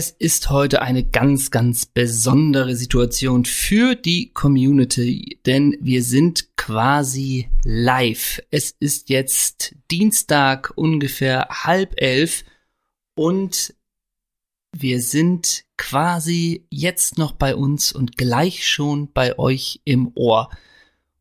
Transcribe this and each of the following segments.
Es ist heute eine ganz, ganz besondere Situation für die Community, denn wir sind quasi live. Es ist jetzt Dienstag ungefähr halb elf und wir sind quasi jetzt noch bei uns und gleich schon bei euch im Ohr.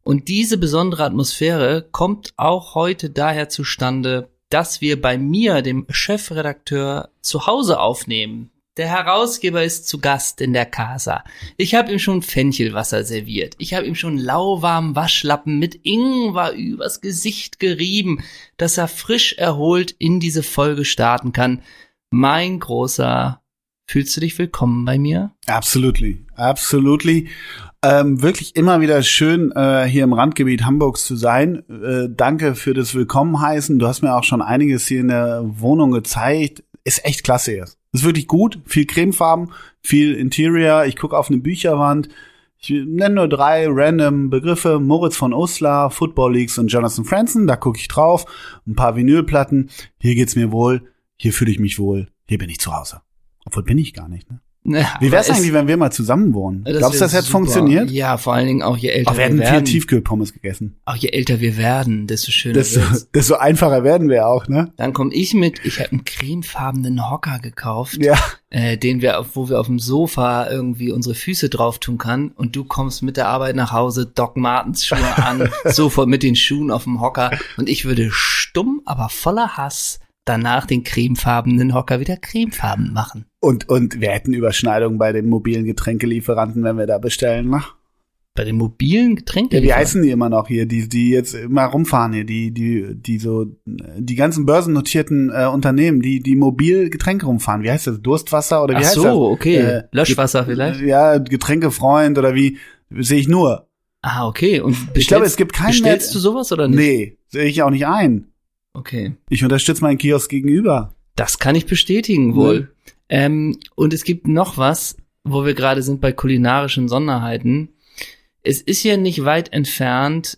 Und diese besondere Atmosphäre kommt auch heute daher zustande, dass wir bei mir, dem Chefredakteur, zu Hause aufnehmen. Der Herausgeber ist zu Gast in der Casa. Ich habe ihm schon Fenchelwasser serviert. Ich habe ihm schon lauwarmen Waschlappen mit Ingwer übers Gesicht gerieben, dass er frisch erholt in diese Folge starten kann. Mein großer, fühlst du dich willkommen bei mir? Absolutely, absolutely. Ähm, wirklich immer wieder schön, äh, hier im Randgebiet Hamburgs zu sein. Äh, danke für das Willkommenheißen. Du hast mir auch schon einiges hier in der Wohnung gezeigt. Ist echt klasse jetzt. Ist wirklich gut. Viel Cremefarben, viel Interior. Ich gucke auf eine Bücherwand. Ich nenne nur drei random Begriffe. Moritz von Uslar, Football Leagues und Jonathan Franzen. Da gucke ich drauf. Ein paar Vinylplatten. Hier geht's mir wohl. Hier fühle ich mich wohl. Hier bin ich zu Hause. Obwohl bin ich gar nicht, ne? Wie wär's aber es- eigentlich, wenn wir mal zusammen wohnen? Das Glaubst du, das hätte super. funktioniert? Ja, vor allen Dingen auch je älter Auch wir wir hätten viel werden. Tiefkühlpommes gegessen. Auch je älter wir werden, desto schöner Desto, wird's. desto einfacher werden wir auch, ne? Dann komme ich mit, ich habe einen cremefarbenen Hocker gekauft, Ja. äh, den wir, wo wir auf dem Sofa irgendwie unsere Füße drauf tun kann und du kommst mit der Arbeit nach Hause, Doc Martens Schuhe an, sofort mit den Schuhen auf dem Hocker und ich würde stumm, aber voller Hass danach den cremefarbenen Hocker wieder cremefarben machen. Und, und wir hätten Überschneidungen bei den mobilen Getränkelieferanten, wenn wir da bestellen, ne? Bei den mobilen Getränken. Ja, wie heißen die immer noch hier, die, die jetzt immer rumfahren hier, die, die, die so, die ganzen börsennotierten äh, Unternehmen, die, die mobil Getränke rumfahren. Wie heißt das? Durstwasser oder wie Ach heißt so, das? okay. Äh, Löschwasser vielleicht? Ja, Getränkefreund oder wie, sehe ich nur. Ah, okay. Und Ich glaube, es gibt keinen mehr. Bestellst du sowas oder nicht? Nee, sehe ich auch nicht ein. Okay. Ich unterstütze meinen Kiosk gegenüber. Das kann ich bestätigen wohl. Ähm, und es gibt noch was, wo wir gerade sind bei kulinarischen Sonderheiten. Es ist ja nicht weit entfernt,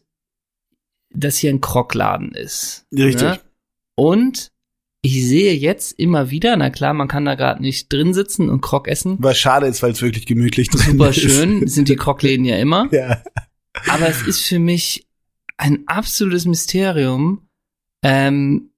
dass hier ein Krockladen ist. Richtig. Ne? Und ich sehe jetzt immer wieder, na klar, man kann da gerade nicht drin sitzen und Krok essen. Was schade ist, weil es wirklich gemütlich drin Super ist. schön, sind die Krokläden ja immer. Ja. Aber es ist für mich ein absolutes Mysterium. Ähm,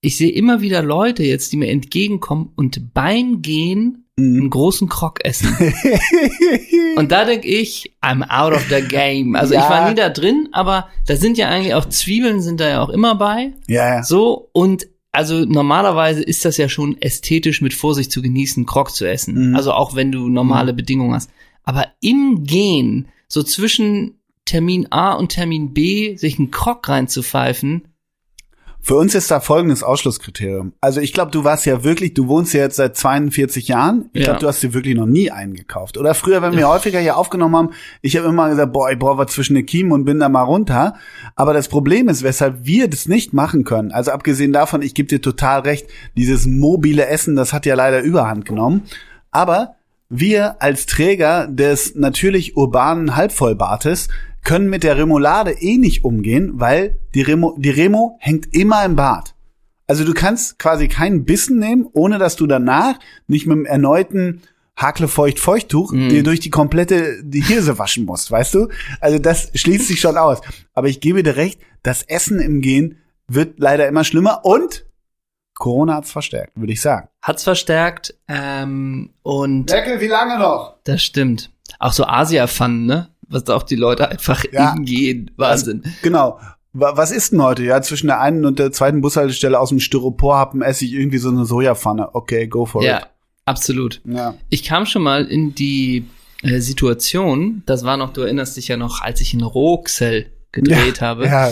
ich sehe immer wieder Leute jetzt, die mir entgegenkommen und beim Gehen einen Mhm. großen Krok essen. Und da denke ich, I'm out of the game. Also ich Ja. war nie da drin, aber da sind ja eigentlich auch Zwiebeln sind da ja auch immer bei. ja. So und also normalerweise ist das ja schon ästhetisch mit Vorsicht zu genießen, Krok zu essen. Mhm. Also auch wenn du normale Bedingungen hast. Aber im Gehen, so zwischen Termin A und Termin B, sich einen Krok reinzupfeifen, Für uns ist da folgendes Ausschlusskriterium. Also ich glaube, du warst ja wirklich, du wohnst ja jetzt seit 42 Jahren. Ich Ja. glaube, du hast dir wirklich noch nie einen gekauft. Oder früher, wenn wir häufiger hier aufgenommen haben, ich habe immer gesagt, boah, ich brauche was zwischen den Kiemen und bin da mal runter. Aber das Problem ist, weshalb wir das nicht machen können. Also abgesehen davon, ich gebe dir total recht, dieses mobile Essen, das hat ja leider Überhand genommen. Aber wir als Träger des natürlich urbanen Halbvollbartes können mit der Remoulade eh nicht umgehen, weil die Remo, die Remo hängt immer im Bad. Also du kannst quasi keinen Bissen nehmen, ohne dass du danach nicht mit dem erneuten Haklefeucht-Feuchttuch Mhm. dir durch die komplette die Hirse waschen musst, weißt du? Also das schließt sich schon aus. Aber ich gebe dir recht, das Essen im Gehen wird leider immer schlimmer und Corona hat's verstärkt, würde ich sagen. hat's verstärkt. Ähm, und Deckel, wie lange noch? das stimmt. Auch so Asia-Fun, ne? Was auch die Leute einfach Ja. im Gehen. Wahnsinn. Genau. Wa- Was ist denn heute? Ja, zwischen der einen und der zweiten Bushaltestelle aus dem Styroporhappen esse ich irgendwie so eine Sojapfanne. Okay, go for Ja, it. absolut. Ja. Ich kam schon mal in die äh, Situation, das war noch, du erinnerst dich ja noch, als ich in Roxel gedreht habe. Ja.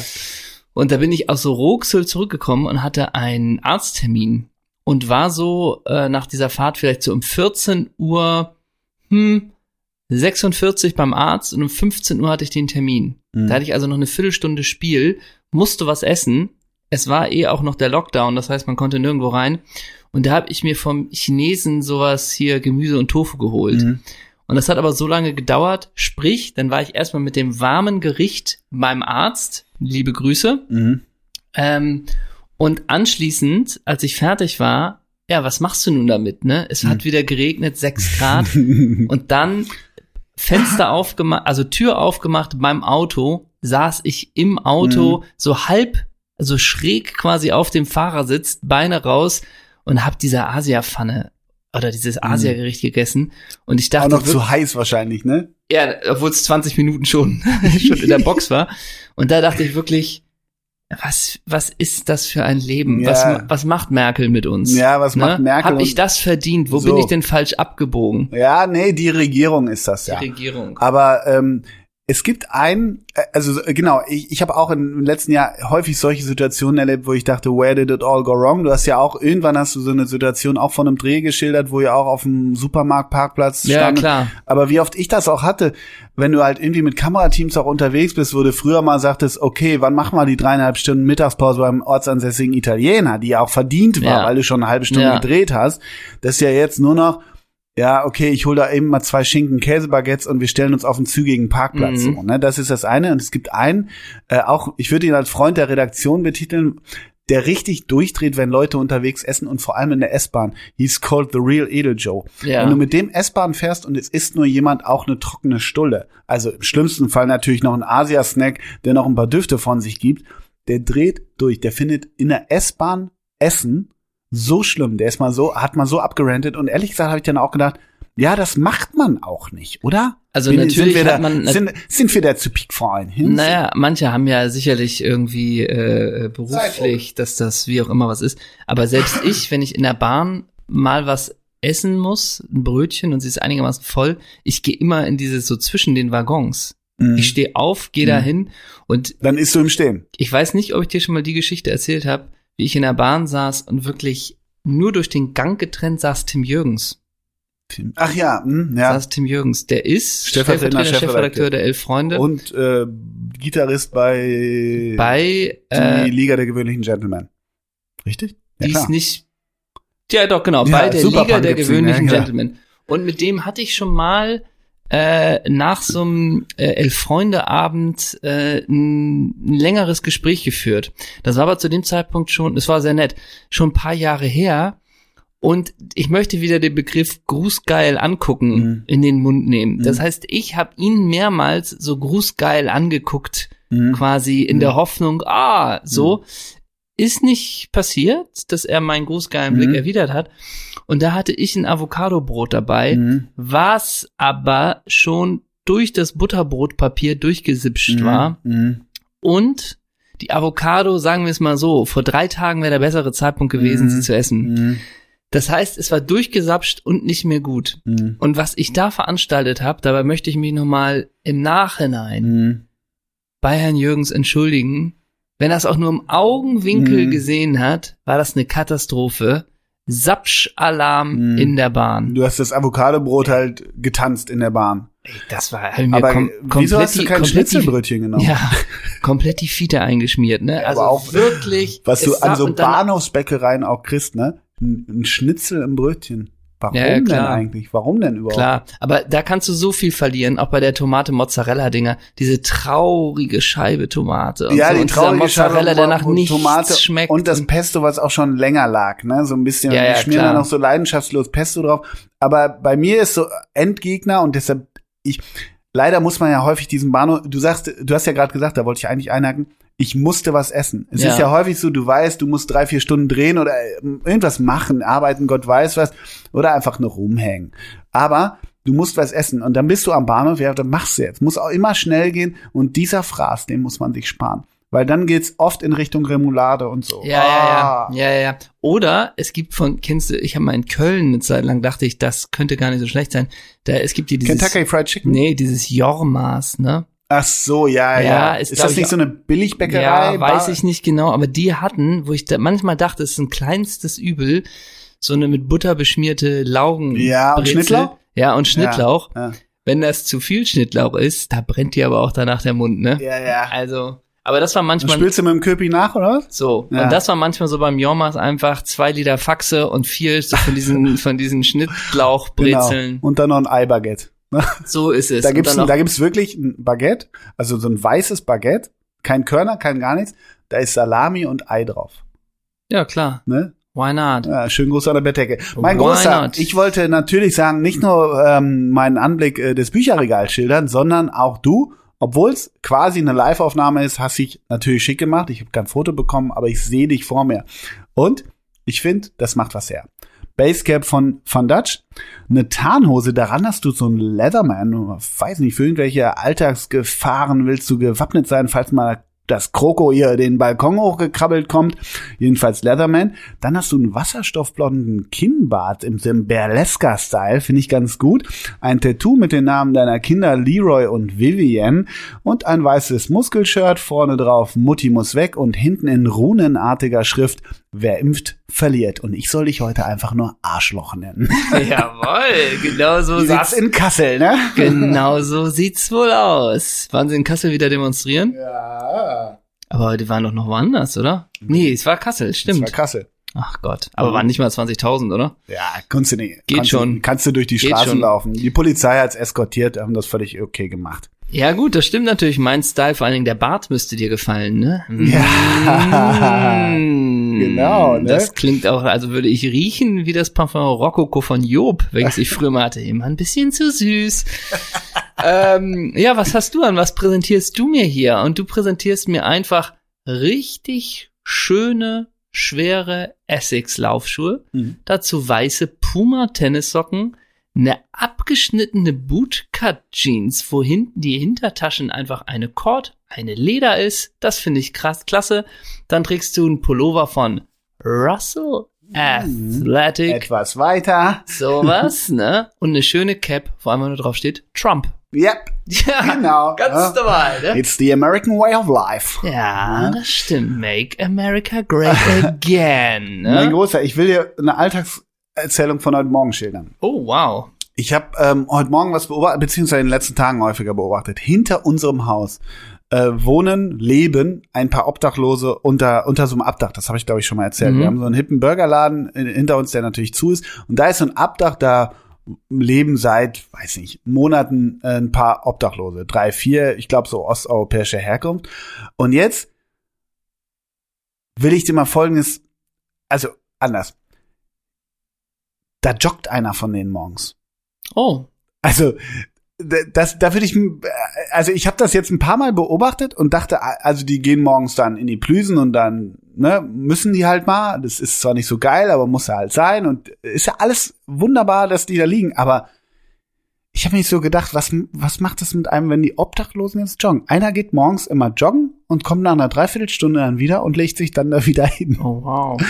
Und da bin ich aus Roxel zurückgekommen und hatte einen Arzttermin und war so äh, nach dieser Fahrt vielleicht so um 14 Uhr, hm, 46 beim Arzt und um 15 Uhr hatte ich den Termin. Mhm. Da hatte ich also noch eine Viertelstunde Spiel, musste was essen. Es war eh auch noch der Lockdown, das heißt, man konnte nirgendwo rein. Und da habe ich mir vom Chinesen sowas hier Gemüse und Tofu geholt. Mhm. Und das hat aber so lange gedauert, sprich, dann war ich erstmal mit dem warmen Gericht beim Arzt, liebe Grüße. Mhm. Ähm, und anschließend, als ich fertig war, ja, was machst du nun damit, ne? Es hat Hm. wieder geregnet, sechs Grad und dann Fenster aufgemacht, also Tür aufgemacht beim Auto, saß ich im Auto Mhm. so halb, so schräg quasi auf dem Fahrersitz, Beine raus und hab diese Asia-Pfanne oder dieses Asia-Gericht gegessen und ich Mhm. Auch dachte noch wirklich, zu heiß wahrscheinlich, ne? ja, obwohl es 20 Minuten schon, schon in der Box war. Und da dachte ich wirklich, was, was ist das für ein Leben? Ja. Was, was macht Merkel mit uns? Ja, was macht Merkel Hab ich das verdient? Wo So. bin ich denn falsch abgebogen? Ja, nee, die Regierung ist das ja. Die Regierung. Aber ähm, es gibt ein, äh, also äh, genau, ich, ich habe auch im letzten Jahr häufig solche Situationen erlebt, wo ich dachte, where did it all go wrong? Du hast ja auch, irgendwann hast du so eine Situation auch von einem Dreh geschildert, wo ihr auch auf dem Supermarktparkplatz Ja, standet. klar. Aber wie oft ich das auch hatte, wenn du halt irgendwie mit Kamerateams auch unterwegs bist, wo du früher mal sagtest, okay, wann machen wir die dreieinhalb Stunden Mittagspause beim ortsansässigen Italiener, die ja auch verdient war, Ja. weil du schon eine halbe Stunde Ja. gedreht hast. Das ist ja jetzt nur noch, ja, okay, ich hole da eben mal zwei Schinken Käsebaguettes und wir stellen uns auf einen zügigen Parkplatz. Mhm. So, ne? Das ist das eine. Und es gibt einen, äh, auch, ich würde ihn als Freund der Redaktion betiteln, der richtig durchdreht, wenn Leute unterwegs essen und vor allem in der S-Bahn. He's called the real Edel Joe. Ja. Wenn du mit dem S-Bahn fährst und es isst nur jemand auch eine trockene Stulle, also im schlimmsten Fall natürlich noch ein Asia-Snack, der noch ein paar Düfte von sich gibt, der dreht durch. Der findet in der S-Bahn Essen so schlimm. Der ist mal so, hat mal so abgerantet und ehrlich gesagt habe ich dann auch gedacht, ja, das macht man auch nicht, oder? Also Bin- natürlich sind wir hat da, man- sind, sind wir da zu Peak Verein hin? Naja, manche haben ja sicherlich irgendwie äh, Berufspflicht, dass das wie auch immer was ist. Aber selbst ich, wenn ich in der Bahn mal was essen muss, ein Brötchen und sie ist einigermaßen voll, ich gehe immer in dieses so zwischen den Waggons. Mhm. Ich stehe auf, gehe da hin und Dann isst du im Stehen. ich weiß nicht, ob ich dir schon mal die Geschichte erzählt habe, wie ich in der Bahn saß und wirklich nur durch den Gang getrennt saß Tim Jürgens. Ach ja, hm, ja. Saß Tim Jürgens. Der ist Stellvertretender Chefredakteur der Elf Freunde. Und äh, Gitarrist bei, bei die äh, Liga der gewöhnlichen Gentlemen. Richtig? Ja, die klar. ist nicht. Ja, doch, genau, Ja, bei der Liga der gewöhnlichen ja. Gentlemen. Und mit dem hatte ich schon mal äh, nach so einem äh, Elf-Freunde-Abend äh, ein, ein längeres Gespräch geführt. Das war aber zu dem Zeitpunkt schon, das war sehr nett, schon ein paar Jahre her. Und ich möchte wieder den Begriff Grußgeil angucken Mhm. in den Mund nehmen. Das Mhm. heißt, ich habe ihn mehrmals so Grußgeil angeguckt, Mhm. quasi in Mhm. der Hoffnung, ah, so. Ist nicht passiert, dass er meinen grußgeilen Blick Mhm. erwidert hat. Und da hatte ich ein Avocadobrot dabei, Mhm. was aber schon durch das Butterbrotpapier durchgesipscht Mhm. war. Mhm. Und die Avocado, sagen wir es mal so, vor drei Tagen wäre der bessere Zeitpunkt gewesen, Mhm. sie zu essen. Mhm. Das heißt, es war durchgesapscht und nicht mehr gut. Mhm. Und was ich da veranstaltet habe, dabei möchte ich mich nochmal im Nachhinein Mhm. bei Herrn Jürgens entschuldigen. Wenn er es auch nur im Augenwinkel Mhm. gesehen hat, war das eine Katastrophe. Sapsch-Alarm Mhm. in der Bahn. Du hast das Avocadobrot halt getanzt in der Bahn. Ey, das war ich mir Aber kom wieso hast du kein Schnitzelbrötchen genommen? Ja, komplett die Fiete eingeschmiert, ne? Also aber auch, wirklich. Was du an so Bahnhofsbäckereien auch kriegst, ne? Ein, ein Schnitzel im Brötchen. Warum Ja, denn eigentlich? Warum denn überhaupt? Klar, aber da kannst du so viel verlieren, auch bei der Tomate Mozzarella Dinger, diese traurige Scheibe Tomate und ja, so die traurige Mozzarella, Scheibe der nach und nichts Tomate schmeckt und das Pesto, was auch schon länger lag, ne? So ein bisschen, Ja, die ja, schmieren klar. da noch so leidenschaftslos Pesto drauf. Aber bei mir ist so Endgegner und deshalb, ich, leider muss man ja häufig diesen Bahnhof, du sagst, du hast ja gerade gesagt, da wollte ich eigentlich einhaken, ich musste was essen. Es Ja. ist ja häufig so, du weißt, du musst drei, vier Stunden drehen oder ähm, irgendwas machen, arbeiten, Gott weiß was, oder einfach nur rumhängen. Aber du musst was essen und dann bist du am Bahnhof, ja, dann machst du jetzt. Muss auch immer schnell gehen und dieser Fraß, den muss man sich sparen. Weil dann geht's oft in Richtung Remoulade und so. Ja, Ah. ja, ja, ja, ja. Oder es gibt von, kennst du, ich habe mal in Köln eine Zeit lang dachte ich, das könnte gar nicht so schlecht sein. Da es gibt hier dieses, Kentucky Fried Chicken? nee, dieses Jormas, ne? Ach so, ja, ja. Ja, ist, ist das ich, nicht so eine Billigbäckerei? Ja, weiß ich nicht genau, aber die hatten, wo ich da manchmal dachte, es ist ein kleinstes Übel, so eine mit Butter beschmierte Laugen. Ja, und Schnittlauch? Ja, und Schnittlauch. Ja, Wenn das zu viel Schnittlauch ist, da brennt dir aber auch danach der Mund, ne? ja. ja. Also, aber das war Und manchmal spielst du mit dem Köpi nach, oder was? so. Ja. Und das war manchmal so beim Jormas einfach zwei Liter Faxe und vier so von diesen, von diesen Schnittlauchbrezeln. Genau. Und dann noch ein Eibaguette. So ist es. Da ein, noch- da gibt's wirklich ein Baguette, also so ein weißes Baguette, kein Körner, kein gar nichts. Da ist Salami und Ei drauf. ja, klar. Ne? Why not? Ja, schönen Gruß an der Bettdecke. Mein Why Großer, not? ich wollte natürlich sagen, nicht nur ähm, meinen Anblick äh, des Bücherregals schildern, sondern auch du, obwohl es quasi eine Live-Aufnahme ist, hast dich natürlich schick gemacht. Ich habe kein Foto bekommen, aber ich sehe dich vor mir. Und ich finde, das macht was her. Basecap von Van Dutch, eine Tarnhose, daran hast du so ein Leatherman, weiß nicht, für irgendwelche Alltagsgefahren willst du gewappnet sein, falls mal das Kroko hier den Balkon hochgekrabbelt kommt, jedenfalls Leatherman. Dann hast du einen wasserstoffblonden Kinnbart im Burlesca-Style, finde ich ganz gut. Ein Tattoo mit den Namen deiner Kinder Leroy und Vivian und ein weißes Muskelshirt, vorne drauf Mutti muss weg. Und hinten in runenartiger Schrift Wer impft, verliert. Und ich soll dich heute einfach nur Arschloch nennen. Jawohl, genau so sitzt sieht's, in Kassel, ne? genau so sieht's wohl aus. Waren sie in Kassel wieder demonstrieren? Ja. Aber die waren doch noch woanders, oder? Nee, es war Kassel, stimmt. war Kassel. Ach Gott. Aber waren nicht mal 20.000, oder? Ja, kannst du nicht. Geht kannst schon. Du, kannst du durch die Geht Straßen schon. laufen. Die Polizei hat's eskortiert, haben das völlig okay gemacht. Ja gut, das stimmt natürlich. Mein Style, vor allen Dingen der Bart müsste dir gefallen, ne? Ja. Mm. Genau, ne? Das klingt auch, also würde ich riechen wie das Parfum Rococo von Job, welches ich früher mal hatte. Immer ein bisschen zu süß. ähm, ja, was hast du an? Was präsentierst du mir hier? Und du präsentierst mir einfach richtig schöne, schwere Essex-Laufschuhe. Mhm. Dazu weiße Puma-Tennissocken, eine abgeschnittene Bootcut-Jeans, wo hinten die Hintertaschen einfach eine Cord, eine Leder ist. Das finde ich krass, klasse. Dann trägst du einen Pullover von Russell Athletic. Etwas weiter. Sowas, ne? Und eine schöne Cap, wo einfach nur drauf steht Trump. Yep, Ja, genau. ganz normal, ne? It's the American way of life. Ja, das stimmt. Make America great again. Mein Ne? Großer, ich will dir eine Alltagserzählung von heute Morgen schildern. Oh, wow. Ich habe ähm, heute Morgen was beobachtet, beziehungsweise in den letzten Tagen häufiger beobachtet. Hinter unserem Haus äh, wohnen, leben ein paar Obdachlose unter, unter so einem Abdach. Das habe ich, glaube ich, schon mal erzählt. Mhm. Wir haben so einen hippen Burgerladen in, hinter uns, der natürlich zu ist. Und da ist so ein Abdach, da leben seit, weiß nicht, Monaten äh, ein paar Obdachlose. Drei, vier, ich glaube, so osteuropäischer Herkunft. Und jetzt will ich dir mal folgendes, also anders. Da joggt einer von denen morgens. Oh, Also das, da würde ich, also ich habe das jetzt ein paar Mal beobachtet und dachte, also die gehen morgens dann in die Plüsen und dann ne, müssen die halt mal. Das ist zwar nicht so geil, aber muss ja halt sein und ist ja alles wunderbar, dass die da liegen. Aber ich habe mich so gedacht, was was macht das mit einem, wenn die Obdachlosen jetzt joggen? Einer geht morgens immer joggen und kommt nach einer Dreiviertelstunde dann wieder und legt sich dann da wieder hin. oh, wow.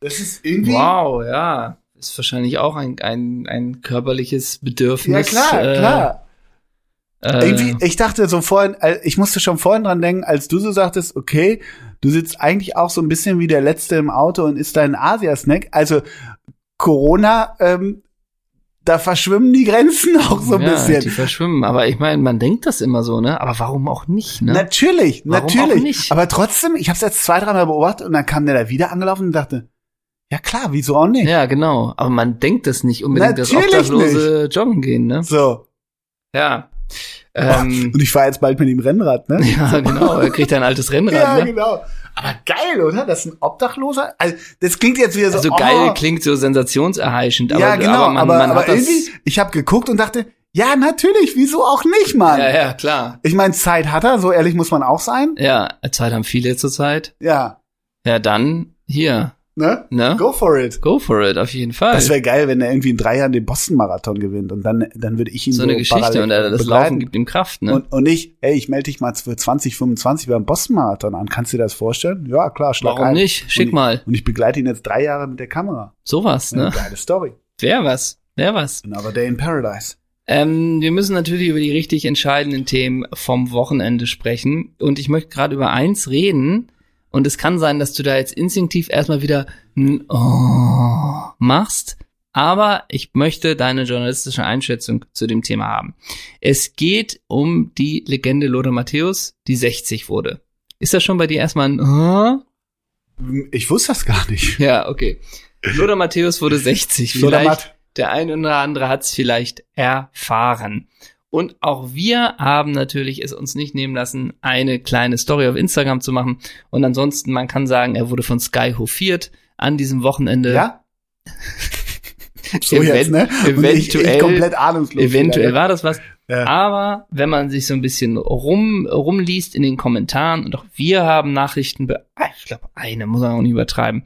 Das ist irgendwie Wow, ja. Ist wahrscheinlich auch ein, ein, ein körperliches Bedürfnis. ja klar, äh, klar. Äh, Irgendwie, ich dachte so vorhin, äh, ich musste schon vorhin dran denken, als du so sagtest, okay, du sitzt eigentlich auch so ein bisschen wie der Letzte im Auto und isst deinen Asia-Snack. Also Corona, ähm, da verschwimmen die Grenzen auch so ein ja, bisschen. Die verschwimmen. Aber ich meine, man denkt das immer so, ne? Aber warum auch nicht, ne? Natürlich, Warum natürlich. nicht? Aber trotzdem, ich habe es jetzt zwei, dreimal beobachtet und dann kam der da wieder angelaufen und dachte, ja klar, wieso auch nicht? Ja, genau. Aber man denkt das nicht unbedingt, dass Natürlich Obdachlose joggen gehen, ne? So. Ja. Ähm, Und ich fahre jetzt bald mit dem Rennrad, ne? ja, genau. Er kriegt ein altes Rennrad, Ja, ne? genau. Aber geil, oder? Das ist ein Obdachloser. Also, das klingt jetzt wieder so. Also oh, geil klingt so sensationserheischend, aber, ja, genau, aber man, aber, man aber hat das. irgendwie, ich habe geguckt und dachte, ja, natürlich, wieso auch nicht, Mann? Ja, ja, klar. Ich meine, Zeit hat er, so ehrlich muss man auch sein. Ja, Zeit haben viele zurzeit. Ja, Ja, dann hier, ne? ne? Go for it. Go for it, auf jeden Fall. Das wäre geil, wenn er irgendwie in drei Jahren den Boston-Marathon gewinnt und dann, dann würde ich ihn so so, eine Geschichte und äh, das begleiten. Laufen gibt ihm Kraft, ne? Und, und nicht, ey, ich melde dich mal für 2025 beim Boston-Marathon an. Kannst du dir das vorstellen? Ja, klar, schlag Warum ein. nicht? Schick und ich, mal. Und ich begleite ihn jetzt drei Jahre mit der Kamera. Sowas, ne? Geile Story. Wär was. Wär was. Another day in paradise. Ähm, wir müssen natürlich über die richtig entscheidenden Themen vom Wochenende sprechen. Und ich möchte gerade über eins reden. Und es kann sein, dass du da jetzt instinktiv erstmal wieder ein oh machst. Aber ich möchte deine journalistische Einschätzung zu dem Thema haben. Es geht um die Legende Lothar Matthäus, die 60 wurde. Ist das schon bei dir erstmal ein oh? Ich wusste das gar nicht. Ja, okay. Lothar Matthäus wurde 60. Lothar Vielleicht der ein oder andere hat es vielleicht erfahren. Und auch wir haben natürlich es uns nicht nehmen lassen, eine kleine Story auf Instagram zu machen. Und ansonsten, man kann sagen, er wurde von Sky hofiert. an diesem Wochenende. Ja? so Event- jetzt, ne? Und ich, ich eventuell- komplett ahnungslos. Eventuell wieder, war das was. Ja. Aber wenn man sich so ein bisschen rum, rumliest in den Kommentaren und auch wir haben Nachrichten, ah, ich glaube eine, muss man auch nicht übertreiben,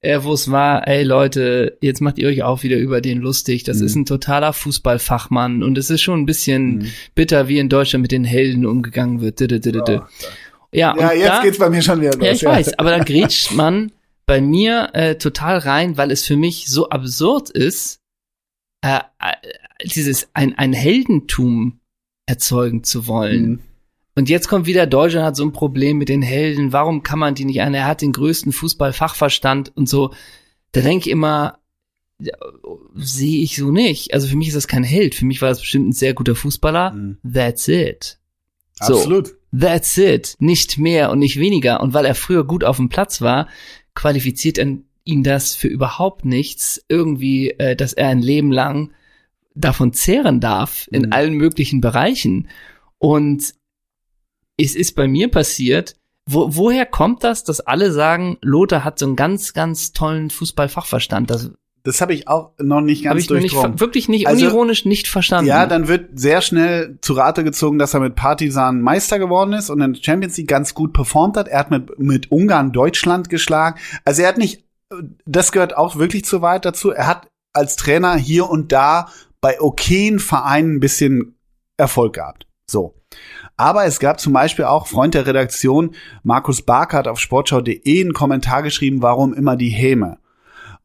äh, wo es war, ey Leute, jetzt macht ihr euch auch wieder über den lustig. Das Mhm. ist ein totaler Fußballfachmann und es ist schon ein bisschen Mhm. bitter, wie in Deutschland mit den Helden umgegangen wird. Ja, Ja, und jetzt da, geht's bei mir schon wieder los. ja, ich weiß, aber da grätscht man bei mir äh, total rein, weil es für mich so absurd ist, äh, äh, dieses ein, ein Heldentum erzeugen zu wollen. Mhm. Und jetzt kommt wieder Deutschland hat so ein Problem mit den Helden. Warum kann man die nicht an? Er hat den größten Fußballfachverstand und so. Da denke ich immer, sehe ich so nicht. Also für mich ist das kein Held. Für mich war das bestimmt ein sehr guter Fußballer. Mhm. That's it. So. Absolut. That's it. Nicht mehr und nicht weniger. Und weil er früher gut auf dem Platz war, qualifiziert er ihn das für überhaupt nichts, irgendwie, äh, dass er ein Leben lang davon zehren darf, in Mhm. allen möglichen Bereichen. Und es ist bei mir passiert, wo, woher kommt das, dass alle sagen, Lothar hat so einen ganz, ganz tollen Fußballfachverstand? Das Das habe ich auch noch nicht ganz ich noch nicht, durchdrungen. ver- wirklich nicht, Also- unironisch nicht verstanden. Ja, dann wird sehr schnell zu Rate gezogen, dass er mit Partisan Meister geworden ist und in der Champions League ganz gut performt hat. Er hat mit, mit Ungarn Deutschland geschlagen. Also er hat nicht, das gehört auch wirklich zu weit dazu. Er hat als Trainer hier und da bei okayen Vereinen ein bisschen Erfolg gehabt. So. Aber es gab zum Beispiel auch Freund der Redaktion, Markus Bark hat auf sportschau.de einen Kommentar geschrieben, warum immer die Häme.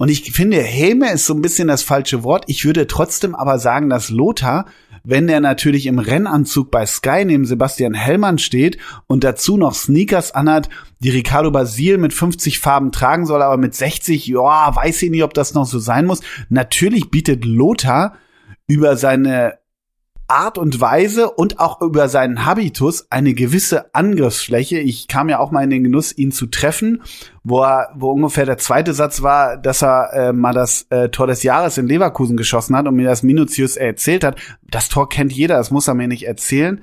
Und ich finde, Häme ist so ein bisschen das falsche Wort. Ich würde trotzdem aber sagen, dass Lothar, wenn er natürlich im Rennanzug bei Sky neben Sebastian Hellmann steht und dazu noch Sneakers anhat, die Ricardo Basil mit 50 Farben tragen soll, aber mit 60, ja, weiß ich nicht, ob das noch so sein muss. Natürlich bietet Lothar über seine Art und Weise und auch über seinen Habitus eine gewisse Angriffsfläche. Ich kam ja auch mal in den Genuss, ihn zu treffen, wo er, wo ungefähr der zweite Satz war, dass er äh, mal das äh, Tor des Jahres in Leverkusen geschossen hat und mir das minutiös erzählt hat. Das Tor kennt jeder, das muss er mir nicht erzählen.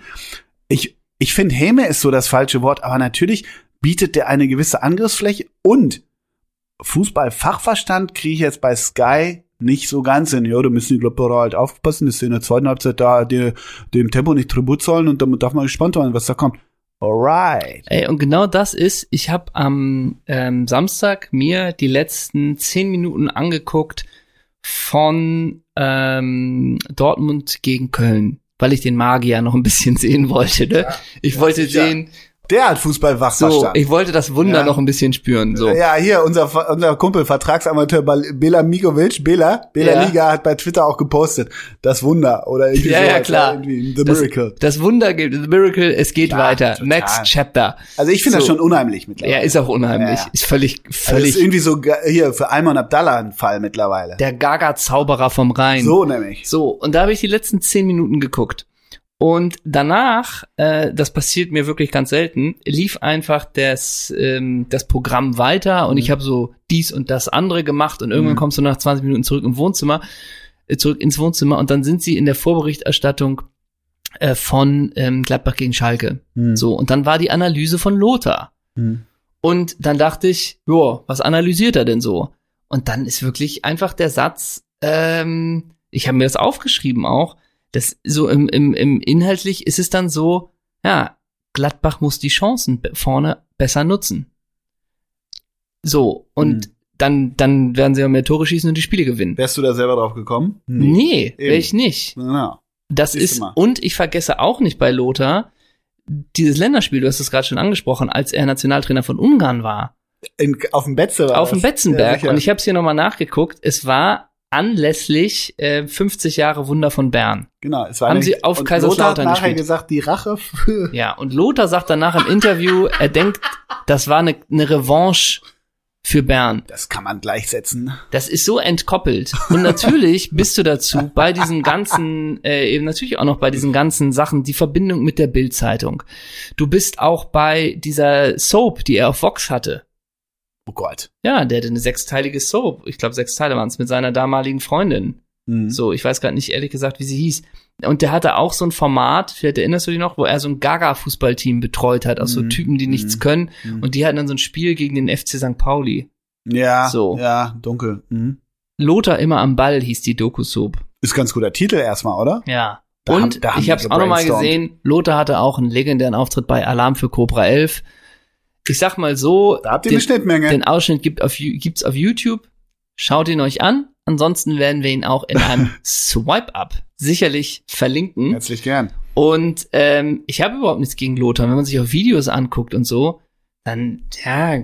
Ich, ich finde, Häme ist so das falsche Wort, aber natürlich bietet der eine gewisse Angriffsfläche und Fußball-Fachverstand kriege ich jetzt bei Sky nicht so ganz hin. Ja, da müssen die Klopperer halt aufpassen, dass sie in der zweiten Halbzeit da die, dem Tempo nicht Tribut zollen und damit darf man gespannt sein, was da kommt. Alright. Ey, und genau das ist, ich habe am ähm, Samstag mir die letzten zehn Minuten angeguckt von ähm, Dortmund gegen Köln, weil ich den Magier noch ein bisschen sehen wollte. Ne? ich ja, wollte sicher. sehen, Der hat so, Fußball-Fachverstand. ich wollte das Wunder Ja. noch ein bisschen spüren. So. Ja, hier, unser, unser Kumpel, Vertragsamateur Bela Mikovic, Bela, Bela Ja. Liga hat bei Twitter auch gepostet, das Wunder oder irgendwie Ja, ja, sowas, klar. Irgendwie The Das, Miracle. das Wunder gibt, the Miracle, es geht Ja, weiter. total. Next Chapter. Also ich finde das so. schon unheimlich mittlerweile. Ja, ist auch unheimlich. Ja, ja. Ist völlig, Also das völlig ist irgendwie so hier für Ayman Abdallah ein Fall mittlerweile. der Gaga-Zauberer vom Rhein. So nämlich. So, und da habe ich die letzten zehn Minuten geguckt. Und danach, äh, das passiert mir wirklich ganz selten, lief einfach das, ähm, das Programm weiter und ich habe so dies und das andere gemacht und irgendwann Mhm. kommst du nach 20 Minuten zurück im Wohnzimmer, äh, zurück ins Wohnzimmer und dann sind sie in der Vorberichterstattung äh, von ähm, Gladbach gegen Schalke. Hm. So, und dann war die Analyse von Lothar. Hm. Und dann dachte ich, jo, was analysiert er denn so? Und dann ist wirklich einfach der Satz, ähm, ich habe mir das aufgeschrieben auch, das so im, im, im inhaltlich ist es dann so, ja, Gladbach muss die Chancen vorne besser nutzen. So, und Hm. dann, dann werden sie ja mehr Tore schießen und die Spiele gewinnen. Wärst du da selber drauf gekommen? Nee, Eben. wäre ich nicht. Ja. Das ist, und ich vergesse auch nicht bei Lothar, dieses Länderspiel, du hast es gerade schon angesprochen, als er Nationaltrainer von Ungarn war. In, auf dem Betze war auf dem. Betzenberg. Ja, und ich habe es hier nochmal nachgeguckt. Es war anlässlich äh, 50 Jahre Wunder von Bern. genau, es war haben sie auf und Kaiserslautern Lothar hat nachher gespielt. gesagt, die Rache für Ja, und Lothar sagt danach im Interview, er denkt, das war eine, eine Revanche für Bern. Das kann man gleichsetzen. Das ist so entkoppelt. Und natürlich bist du dazu bei diesen ganzen, äh, eben natürlich auch noch bei diesen ganzen Sachen, die Verbindung mit der Bild-Zeitung. Du bist auch bei dieser Soap, die er auf Vox hatte. Oh Gott. Ja, der hatte eine sechsteilige Soap. Ich glaube, sechs Teile waren es mit seiner damaligen Freundin. Mhm. So, ich weiß gerade nicht ehrlich gesagt, wie sie hieß. Und der hatte auch so ein Format, vielleicht erinnerst du dich noch, wo er so ein Gaga-Fußballteam betreut hat, aus so Mhm. Typen, die nichts Mhm. können. Mhm. Und die hatten dann so ein Spiel gegen den FC St. Pauli. Ja, So. ja, dunkel. Mhm. Lothar immer am Ball hieß die Doku-Soap. Ist ganz guter Titel erstmal, oder? Ja. Da Und haben- da ich habe es auch nochmal gesehen, Lothar hatte auch einen legendären Auftritt bei Alarm für Cobra 11. Ich sag mal so, Da habt ihr den, eine Schnittmenge. den Ausschnitt gibt auf, gibt's auf YouTube. Schaut ihn euch an. Ansonsten werden wir ihn auch in einem Swipe-Up sicherlich verlinken. Herzlich gern. Und ähm, ich habe überhaupt nichts gegen Lothar. Wenn man sich auch Videos anguckt und so, dann, ja,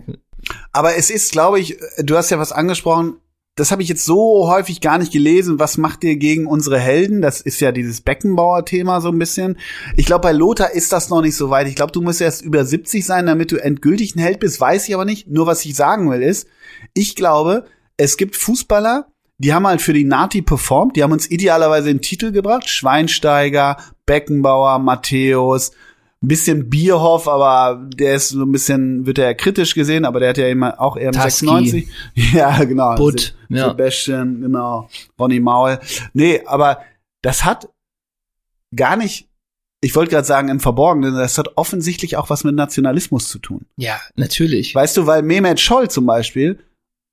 Aber es ist, glaube ich, du hast ja was angesprochen, das habe ich jetzt so häufig gar nicht gelesen. Was macht ihr gegen unsere Helden? Das ist ja dieses Beckenbauer-Thema so ein bisschen. Ich glaube, bei Lothar ist das noch nicht so weit. Ich glaube, du musst erst über 70 sein, damit du endgültig ein Held bist. Weiß ich aber nicht. Nur was ich sagen will ist, ich glaube, es gibt Fußballer, die haben halt für die Nati performt. Die haben uns idealerweise den Titel gebracht. Schweinsteiger, Beckenbauer, Matthäus, ein bisschen Bierhoff, aber der ist so ein bisschen, wird er kritisch gesehen, aber der hat ja immer auch eher im Tasky. 96. Ja, genau. Butt, ja. Sebastian, genau. Ronny Maul. Nee, aber das hat gar nicht, ich wollte gerade sagen im Verborgenen, das hat offensichtlich auch was mit Nationalismus zu tun. ja, natürlich. Weißt du, weil Mehmet Scholl zum Beispiel,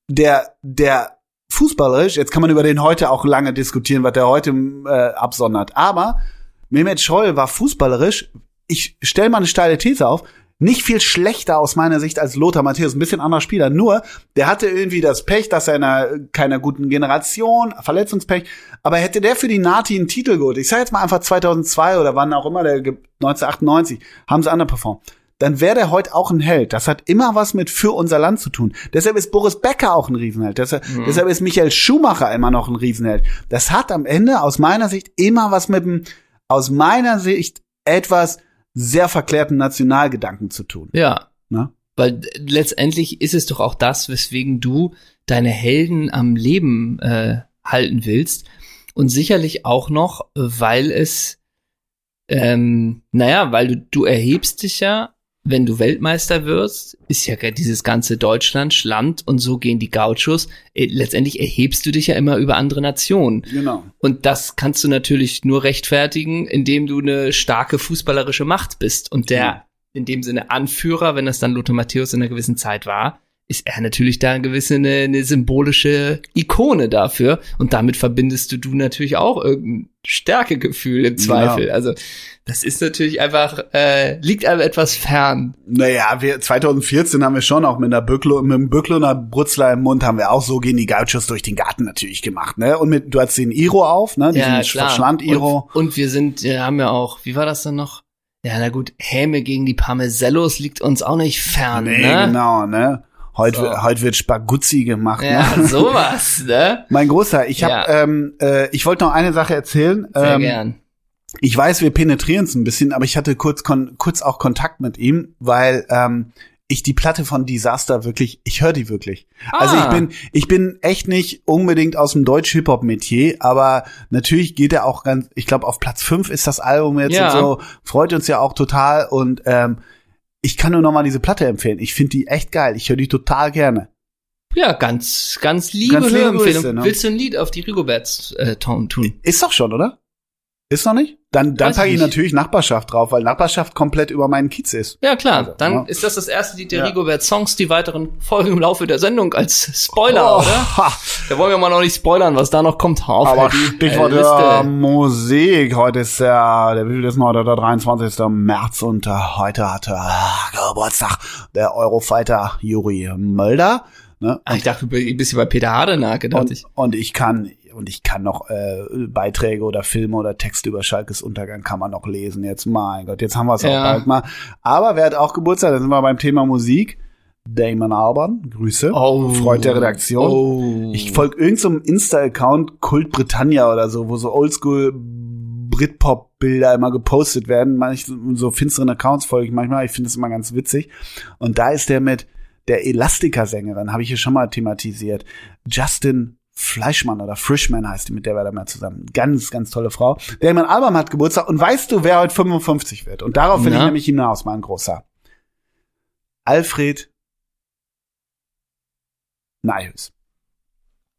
der, der fußballerisch, jetzt kann man über den heute auch lange diskutieren, was der heute äh, absondert, aber Mehmet Scholl war fußballerisch, ich stelle mal eine steile These auf, nicht viel schlechter aus meiner Sicht als Lothar Matthäus, ein bisschen anderer Spieler, nur der hatte irgendwie das Pech, dass er in einer, keiner guten Generation, Verletzungspech, aber hätte der für die Nati einen Titel geholt, ich sage jetzt mal einfach 2002 oder wann auch immer, der ge- 1998, haben sie underperformt dann wäre der heute auch ein Held. Das hat immer was mit für unser Land zu tun. Deshalb ist Boris Becker auch ein Riesenheld. Deshalb, deshalb ist Michael Schumacher immer noch ein Riesenheld. Das hat am Ende aus meiner Sicht immer was mit dem, aus meiner Sicht etwas sehr verklärten Nationalgedanken zu tun. Ja. Ne? Weil letztendlich ist es doch auch das, weswegen du deine Helden am Leben äh, halten willst. Und sicherlich auch noch, weil es, ähm, naja, weil du, du erhebst dich ja, wenn du Weltmeister wirst, ist ja dieses ganze Deutschland, Land und so gehen die Gauchos. Äh, letztendlich erhebst du dich ja immer über andere Nationen. Genau. Und das kannst du natürlich nur rechtfertigen, indem du eine starke fußballerische Macht bist. Und der Ja. in dem Sinne Anführer, wenn das dann Lothar Matthäus in einer gewissen Zeit war, ist er natürlich da eine gewisse eine, eine symbolische Ikone dafür. Und damit verbindest du du natürlich auch irgendein Stärkegefühl im Zweifel. Genau. Also das ist natürlich einfach, äh, liegt einem etwas fern. Naja, wir, 2014 haben wir schon auch mit einer Böcklo, mit einem Böcklo und einer Brutzler im Mund haben wir auch so gehen die Gauchos durch den Garten natürlich gemacht, ne? Und mit, du hast den Iro auf, ne? Diesen Verschland-Iro. Und, und wir sind, wir haben ja auch, wie war das dann noch? Ja, na gut, Häme gegen die Parmesellos liegt uns auch nicht fern, Nee, ne? genau, ne? Heute, So. wird- heute wird Spaguzzi gemacht, Ja, ne? sowas, ne? Mein Großer, ich habe, Ja. ähm, äh, ich wollte noch eine Sache erzählen. Sehr ähm, gern. Ich weiß, wir penetrieren es ein bisschen, aber ich hatte kurz, kurz auch Kontakt mit ihm, weil ähm, ich die Platte von Disaster wirklich, ich höre die wirklich. Also ich Ah. bin, ich bin echt nicht unbedingt aus dem Deutsch-Hip-Hop-Metier, aber natürlich geht er auch ganz, ich glaube, auf Platz fünf ist das Album jetzt Ja. und so, freut uns ja auch total und ähm, ich kann nur noch mal diese Platte empfehlen. Ich finde die echt geil. Ich höre die total gerne. Ja, ganz, ganz liebe Ganz liebe Hörempfehlung. Ne? Willst du ein Lied auf die Rigoberts äh, tun? Ist doch schon, oder? Ist noch nicht? Dann, dann packe ich ich nicht. natürlich Nachbarschaft drauf, weil Nachbarschaft komplett über meinen Kiez ist. Ja, klar. Also, Dann ja. ist das das erste Lied der Ja. Rigobert Songs, die weiteren folgen im Laufe der Sendung als Spoiler, oder? Oh, ha. Da wollen wir mal noch nicht spoilern, was da noch kommt. Auf Aber die, Stichwort äh, der Liste. Musik. Heute ist der, der denn heute, der 23. März und äh, heute hatte äh, Geburtstag der Eurofighter Juri Mölder. Ne? Ah, ich dachte, ein bisschen bei Peter Hardenack gedacht Und, ich. und ich kann und ich kann noch äh, Beiträge oder Filme oder Texte über Schalkes Untergang kann man noch lesen. Jetzt, mein Gott, jetzt haben wir es auch Ja. bald mal. Aber wer hat auch Geburtstag? Da sind wir beim Thema Musik. Damon Alban, Grüße. Oh. Freund der Redaktion. Oh. Ich folge irgendeinem Insta-Account Kult Britannia oder so, wo so Oldschool Britpop-Bilder immer gepostet werden. Manch, so finsteren Accounts folge ich manchmal. Ich finde es immer ganz witzig. Und da ist der mit der Elastica-Sängerin, habe ich hier schon mal thematisiert. Justin Fleischmann oder Frischman heißt die, mit der war da mal zusammen. Ganz, ganz tolle Frau. Damon Alban hat Geburtstag und weißt du, wer heute 55 wird? Und darauf will Na? ich nämlich hinaus, mein Großer. Alfred Neihus.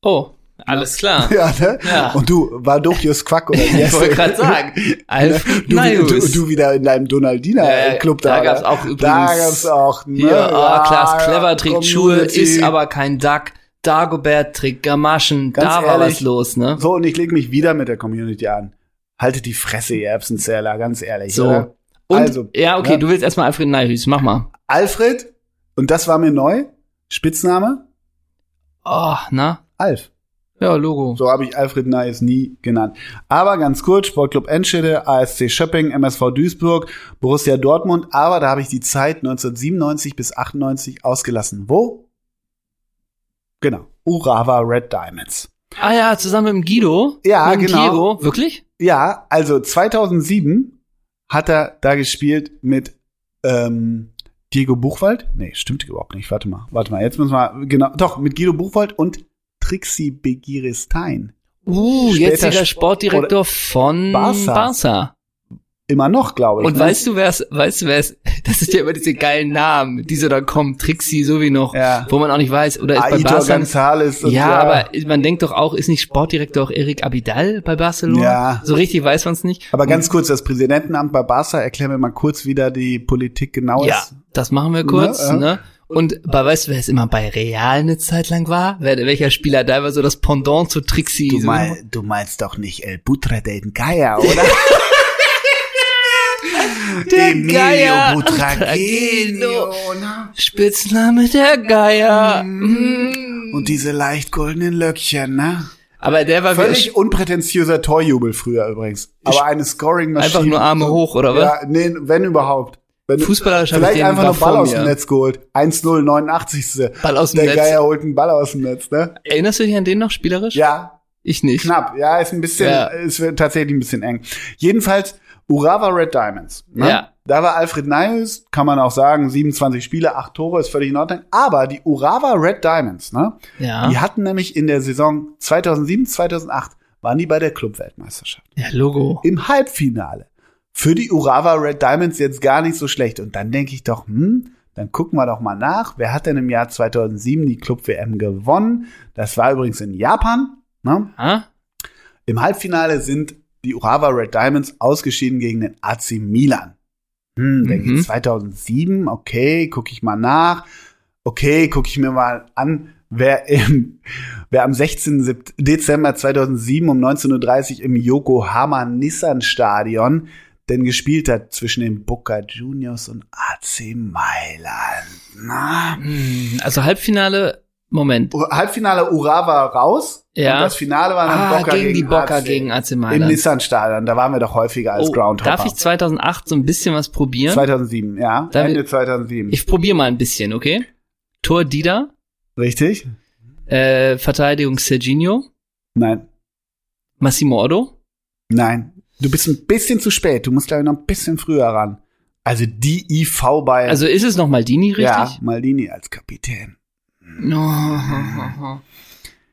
oh. Alles klar. Ja, ne? Ja. Und du, war Dokius Quack oder wie Ich wollte gerade sagen, Alfred du, du, du wieder in deinem Donaldina-Club da da. gab's ne? auch übrigens- Da gab's auch, ne? Hier, oh, Ja, Klaas Clever trägt Schuhe, ist aber kein Duck. Dagobert trägt Gamaschen. Ganz da war ehrlich, was los, ne? So, und ich leg mich wieder mit der Community an. Haltet die Fresse, ihr Erbsenzähler, ganz ehrlich. So. Oder? Und, also, ja, okay, ja. du willst erstmal Alfred Naius, mach mal. Alfred, und das war mir neu, Spitzname, Oh, na? Alf. Ja, Logo. So habe ich Alfred Neyes nie genannt. Aber ganz kurz, Sportclub Enschede, ASC Schöpping, MSV Duisburg, Borussia Dortmund, aber da habe ich die Zeit 1997 bis 98 ausgelassen. Wo? Genau. Urawa Red Diamonds. Ah ja, zusammen mit Guido. Ja, mit genau. Giro. Wirklich? Ja, also 2007 hat er da gespielt mit ähm, Diego Buchwald. Nee, stimmt überhaupt nicht. Warte mal, warte mal. Jetzt müssen wir, genau, doch, mit Guido Buchwald und Trixie Begiristein. Uh, Später jetziger Sp- Sportdirektor von Barca. Barca. Immer noch, glaube ich. Und ne? weißt du, wer es, weißt du, wer es, das ist ja immer diese geilen Namen, die so dann kommen, Trixie, so wie noch, Ja. wo man auch nicht weiß, oder ist bei Aitor Barca. González. und Ja, aber man denkt doch auch, ist nicht Sportdirektor auch Erik Abidal bei Barcelona? Ja. So richtig weiß man es nicht. Aber ganz kurz, das Präsidentenamt bei Barca, erklär mir mal kurz, wie da die Politik genau Ja, ist. das machen wir kurz, Ne, ne? ja. Und bei, weißt du, wer es immer bei Real eine Zeit lang war? Wer, welcher Spieler da war so das Pendant zu Trixie? Du, so. mein, du meinst doch nicht El Butre del Geier, oder? Der Emilio Geier. Spitzname der Geier. Mm. Und diese leicht goldenen Löckchen, ne? Aber der war Völlig unprätentiöser Torjubel früher übrigens. Aber eine Scoring-Maschine. Einfach nur Arme hoch, oder was? Ja, nee, wenn überhaupt. Wenn, Fußballerisch hab ich Vielleicht den einfach nur Ball aus dem Netz geholt. 1-0, 89. Ball aus dem Der Netz. Geier holt einen Ball aus dem Netz, ne? Erinnerst du dich an den noch spielerisch? Ja, Ich nicht. knapp. Ja, ist ein bisschen, Ja. ist tatsächlich ein bisschen eng. Jedenfalls Urawa Red Diamonds. Ne? Ja. Da war Alfred Neyes, kann man auch sagen, 27 Spiele, 8 Tore, ist völlig in Ordnung. Aber die Urawa Red Diamonds, ne? Ja. Die hatten nämlich in der Saison 2007, 2008 waren die bei der Clubweltmeisterschaft. Ja, Logo. Im Halbfinale. Für die Urawa Red Diamonds jetzt gar nicht so schlecht. Und dann denke ich doch, hm, dann gucken wir doch mal nach. Wer hat denn im Jahr 2007 die Club-WM gewonnen? Das war übrigens in Japan. Ne? Ah? Im Halbfinale sind die Urawa Red Diamonds ausgeschieden gegen den AC Milan. Hm, denke Mhm. ich 2007, okay, gucke ich mal nach. Okay, gucke ich mir mal an, wer, im, wer am 16. Sep- Dezember 2007 um 19.30 Uhr im Yokohama Nissan Stadion denn gespielt hat zwischen den Boca Juniors und AC Mailand. Na? Hm, Also Halbfinale, Moment. Halbfinale Urawa raus. Ja. Und das Finale war dann Ah, Boca gegen die Boca AC. gegen AC Im Mailand. Nissan-Stadion, da waren wir doch häufiger als Oh, Groundhopper. darf ich 2008 so ein bisschen was probieren? 2007, ja. Darf Ende ich- 2007. Ich probiere mal ein bisschen, okay? Tor Dida, Richtig? äh, Verteidigung Serginho, Nein. Massimo Otto. Nein. Du bist ein bisschen zu spät. Du musst, glaube ich, noch ein bisschen früher ran. Also die IV bei Also ist es noch Maldini, richtig? ja, Maldini als Kapitän. Oh.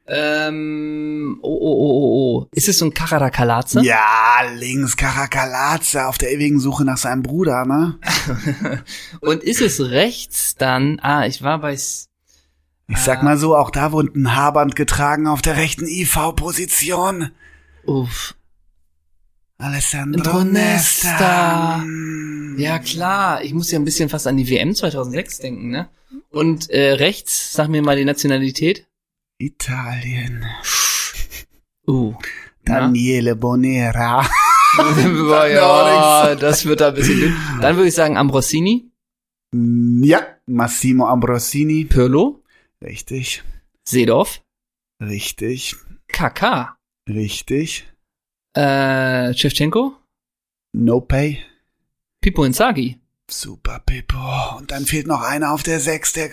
ähm, oh, oh, oh, oh, oh. Ist es so ein Karadakalaze? Ja, links Karakalaze auf der ewigen Suche nach seinem Bruder, ne? Und ist es rechts dann, ah, ich war bei, Ich sag mal so, auch da wurde ein Haarband getragen auf der rechten IV-Position. uff. Alessandro Andro Nesta. Nesta. Ja, klar. Ich muss ja ein bisschen fast an die WM 2006 denken, ne? Und äh, rechts, sag mir mal die Nationalität. Italien. Uh. Daniele Bonera. Ja, das wird da ein bisschen dünn. Dann würde ich sagen Ambrosini, Ja, Massimo Ambrosini. Pirlo, Richtig, Seedorf, richtig, Kaká, richtig. äh, Shevchenko, No Pay. Pippo Inzaghi. Super Pippo. Und dann fehlt noch einer auf der Sechs, der,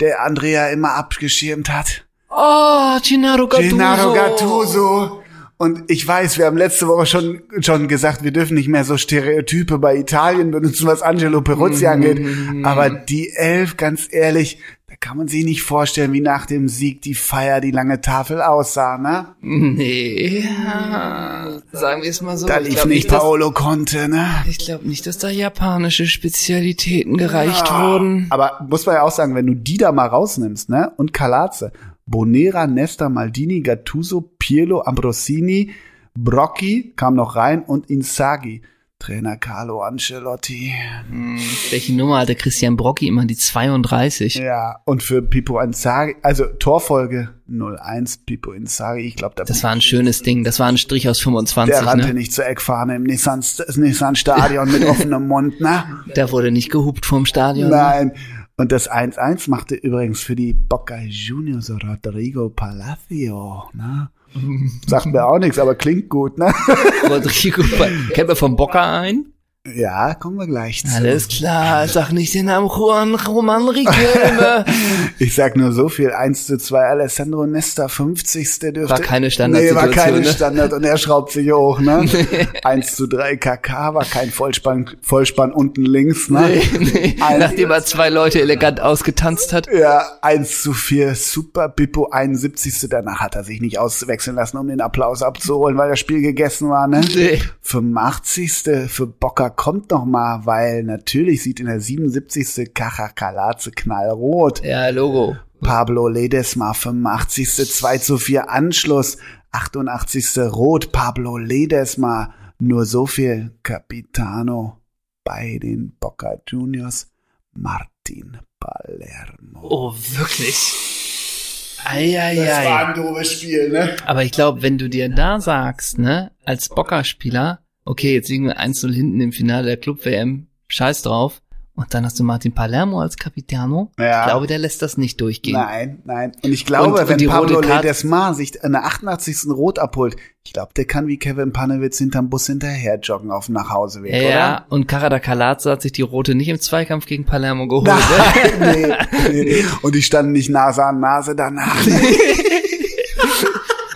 der Andrea immer abgeschirmt hat. Oh, Gennaro Gattuso. Gennaro Gattuso. Und ich weiß, wir haben letzte Woche schon, schon gesagt, wir dürfen nicht mehr so Stereotype bei Italien benutzen, was Angelo Peruzzi angeht. Aber die Elf, ganz ehrlich, da kann man sich nicht vorstellen, wie nach dem Sieg die Feier, die lange Tafel aussah, ne? Nee, ja, sagen wir es mal so. Da Ich lief nicht dass- Paolo Conte, ne? Ich glaube nicht, dass da japanische Spezialitäten gereicht Ja. wurden. Aber muss man ja auch sagen, wenn du die da mal rausnimmst, ne? Und Kalaze, Bonera, Nesta, Maldini, Gattuso, Pirlo, Ambrosini, Brocchi kam noch rein und Inzaghi. Trainer Carlo Ancelotti. Hm, welche Nummer hatte Christian Brocchi immer? Die 32. Ja, und für Pipo Inzaghi, also Torfolge 01 Pipo Inzaghi, ich glaube, das war ein schönes Ding. Das war ein Strich aus 25. Der rannte ne? nicht zur Eckfahne im Nissan, Nissan Stadion mit offenem Mund, ne? Der wurde nicht gehupt vom Stadion. Nein. Und das 1-1 machte übrigens für die Boca Juniors Rodrigo Palacio, ne? Sagt mir auch nichts, aber klingt gut, ne? Rodrigo, kennt man vom Bocker ein? Ja, kommen wir gleich zu. Alles klar, sag nicht den Namen Juan Roman Riquelme. ich sag nur so viel, 1 zu 2 Alessandro Nesta, 50. dürfte. War keine Standardsituation. Nee, war keine ne? Standard und er schraubt sich hoch, ne? 1 zu 3 KK, war kein Vollspann, Vollspann unten links, ne? Nee, nee. Ein- Nachdem er zwei Leute elegant ausgetanzt hat. Ja, 1 zu 4, super Bippo, 71. Danach hat er sich nicht auswechseln lassen, um den Applaus abzuholen, weil das Spiel gegessen war, ne? Nee. 85. für Bocker kommt noch mal, weil natürlich sieht in der 77. Kachakalaze knallrot. Ja, Logo. Pablo Ledesma 85. 2 zu 4 Anschluss. 88. Rot Pablo Ledesma. Nur so viel Capitano bei den Boca Juniors. Martin Palermo. Oh, wirklich? Eieiei. ein doofes Spiel, ne? Aber ich glaube, wenn du dir da sagst, ne, als Bocker-Spieler, okay, jetzt liegen wir 1-0 hinten im Finale der Club-WM, scheiß drauf, und dann hast du Martin Palermo als Capitano, Ja. ich glaube, der lässt das nicht durchgehen. Nein, nein. Und ich glaube, Und- und wenn die Pablo Ledesma sich in der 88. Rot abholt, ich glaube, der kann wie Kevin Panewitz hinterm Bus hinterher joggen auf dem Nachhauseweg, Ja, oder? ja, und Karada Kalazzo hat sich die Rote nicht im Zweikampf gegen Palermo geholt. Nein, nee, nee. Und die standen nicht Nase an Nase danach.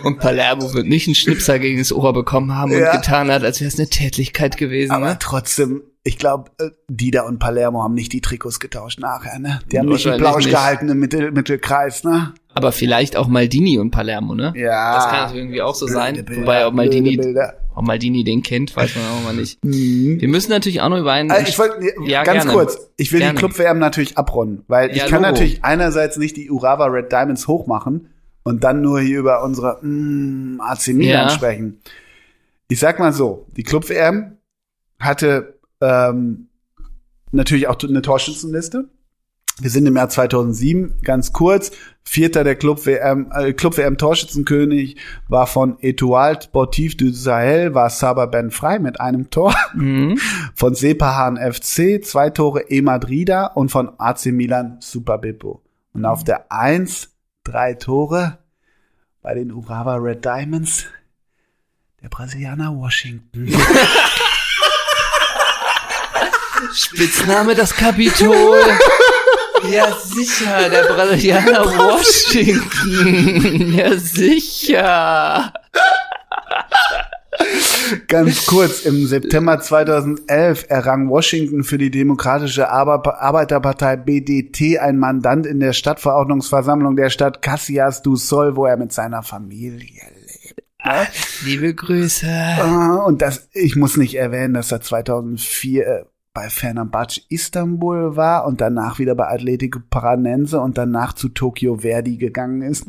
Und Palermo wird nicht einen Schnipsel gegen das Ohr bekommen haben Ja. und getan hat, als wäre es eine Tätlichkeit gewesen. Aber ne? trotzdem, ich glaube, Dida und Palermo haben nicht die Trikots getauscht nachher, ne? Die haben nicht den Wahrscheinlich Plausch nicht. gehalten im Mittel, Mittelkreis, ne? Aber vielleicht auch Maldini und Palermo, ne? Ja. Das kann natürlich irgendwie auch so sein. Bilder, Wobei, ob Maldini, ob Maldini den kennt, weiß man auch mal nicht. Mhm. Wir müssen natürlich auch noch über einen. Also ich wollte Ja, ganz gerne. kurz, ich will Gerne. die Club-WM natürlich abrunden, weil ich Ja, kann Logo. natürlich einerseits nicht die Urawa Red Diamonds hochmachen und dann nur hier über unsere mm, AC Milan Ja. sprechen. Ich sag mal so, die Club-WM hatte ähm, natürlich auch eine Torschützenliste. Wir sind im Jahr 2007, ganz kurz. Vierter der Club WM, äh, Club WM Torschützenkönig war von Etoile Sportif du Sahel, war Saba Ben Frei mit einem Tor. Mhm. Von Sepahan FC, zwei Tore E Madrida und von AC Milan Super Bippo. Und auf der Eins drei Tore bei den Urawa Red Diamonds, der Brasilianer Washington. Spitzname das Kapitol. Ja, sicher, der Brasilianer Washington. Ja, sicher. Ganz kurz, im September 2011 errang Washington für die Demokratische Arbe- Arbeiterpartei BDT ein Mandant in der Stadtverordnungsversammlung der Stadt Casillas du Sol, wo er mit seiner Familie lebt. Liebe Grüße. Ah, Und das, ich muss nicht erwähnen, dass er 2004 äh, bei Fenerbahce Istanbul war und danach wieder bei Atletico Paranense und danach zu Tokyo Verdi gegangen ist.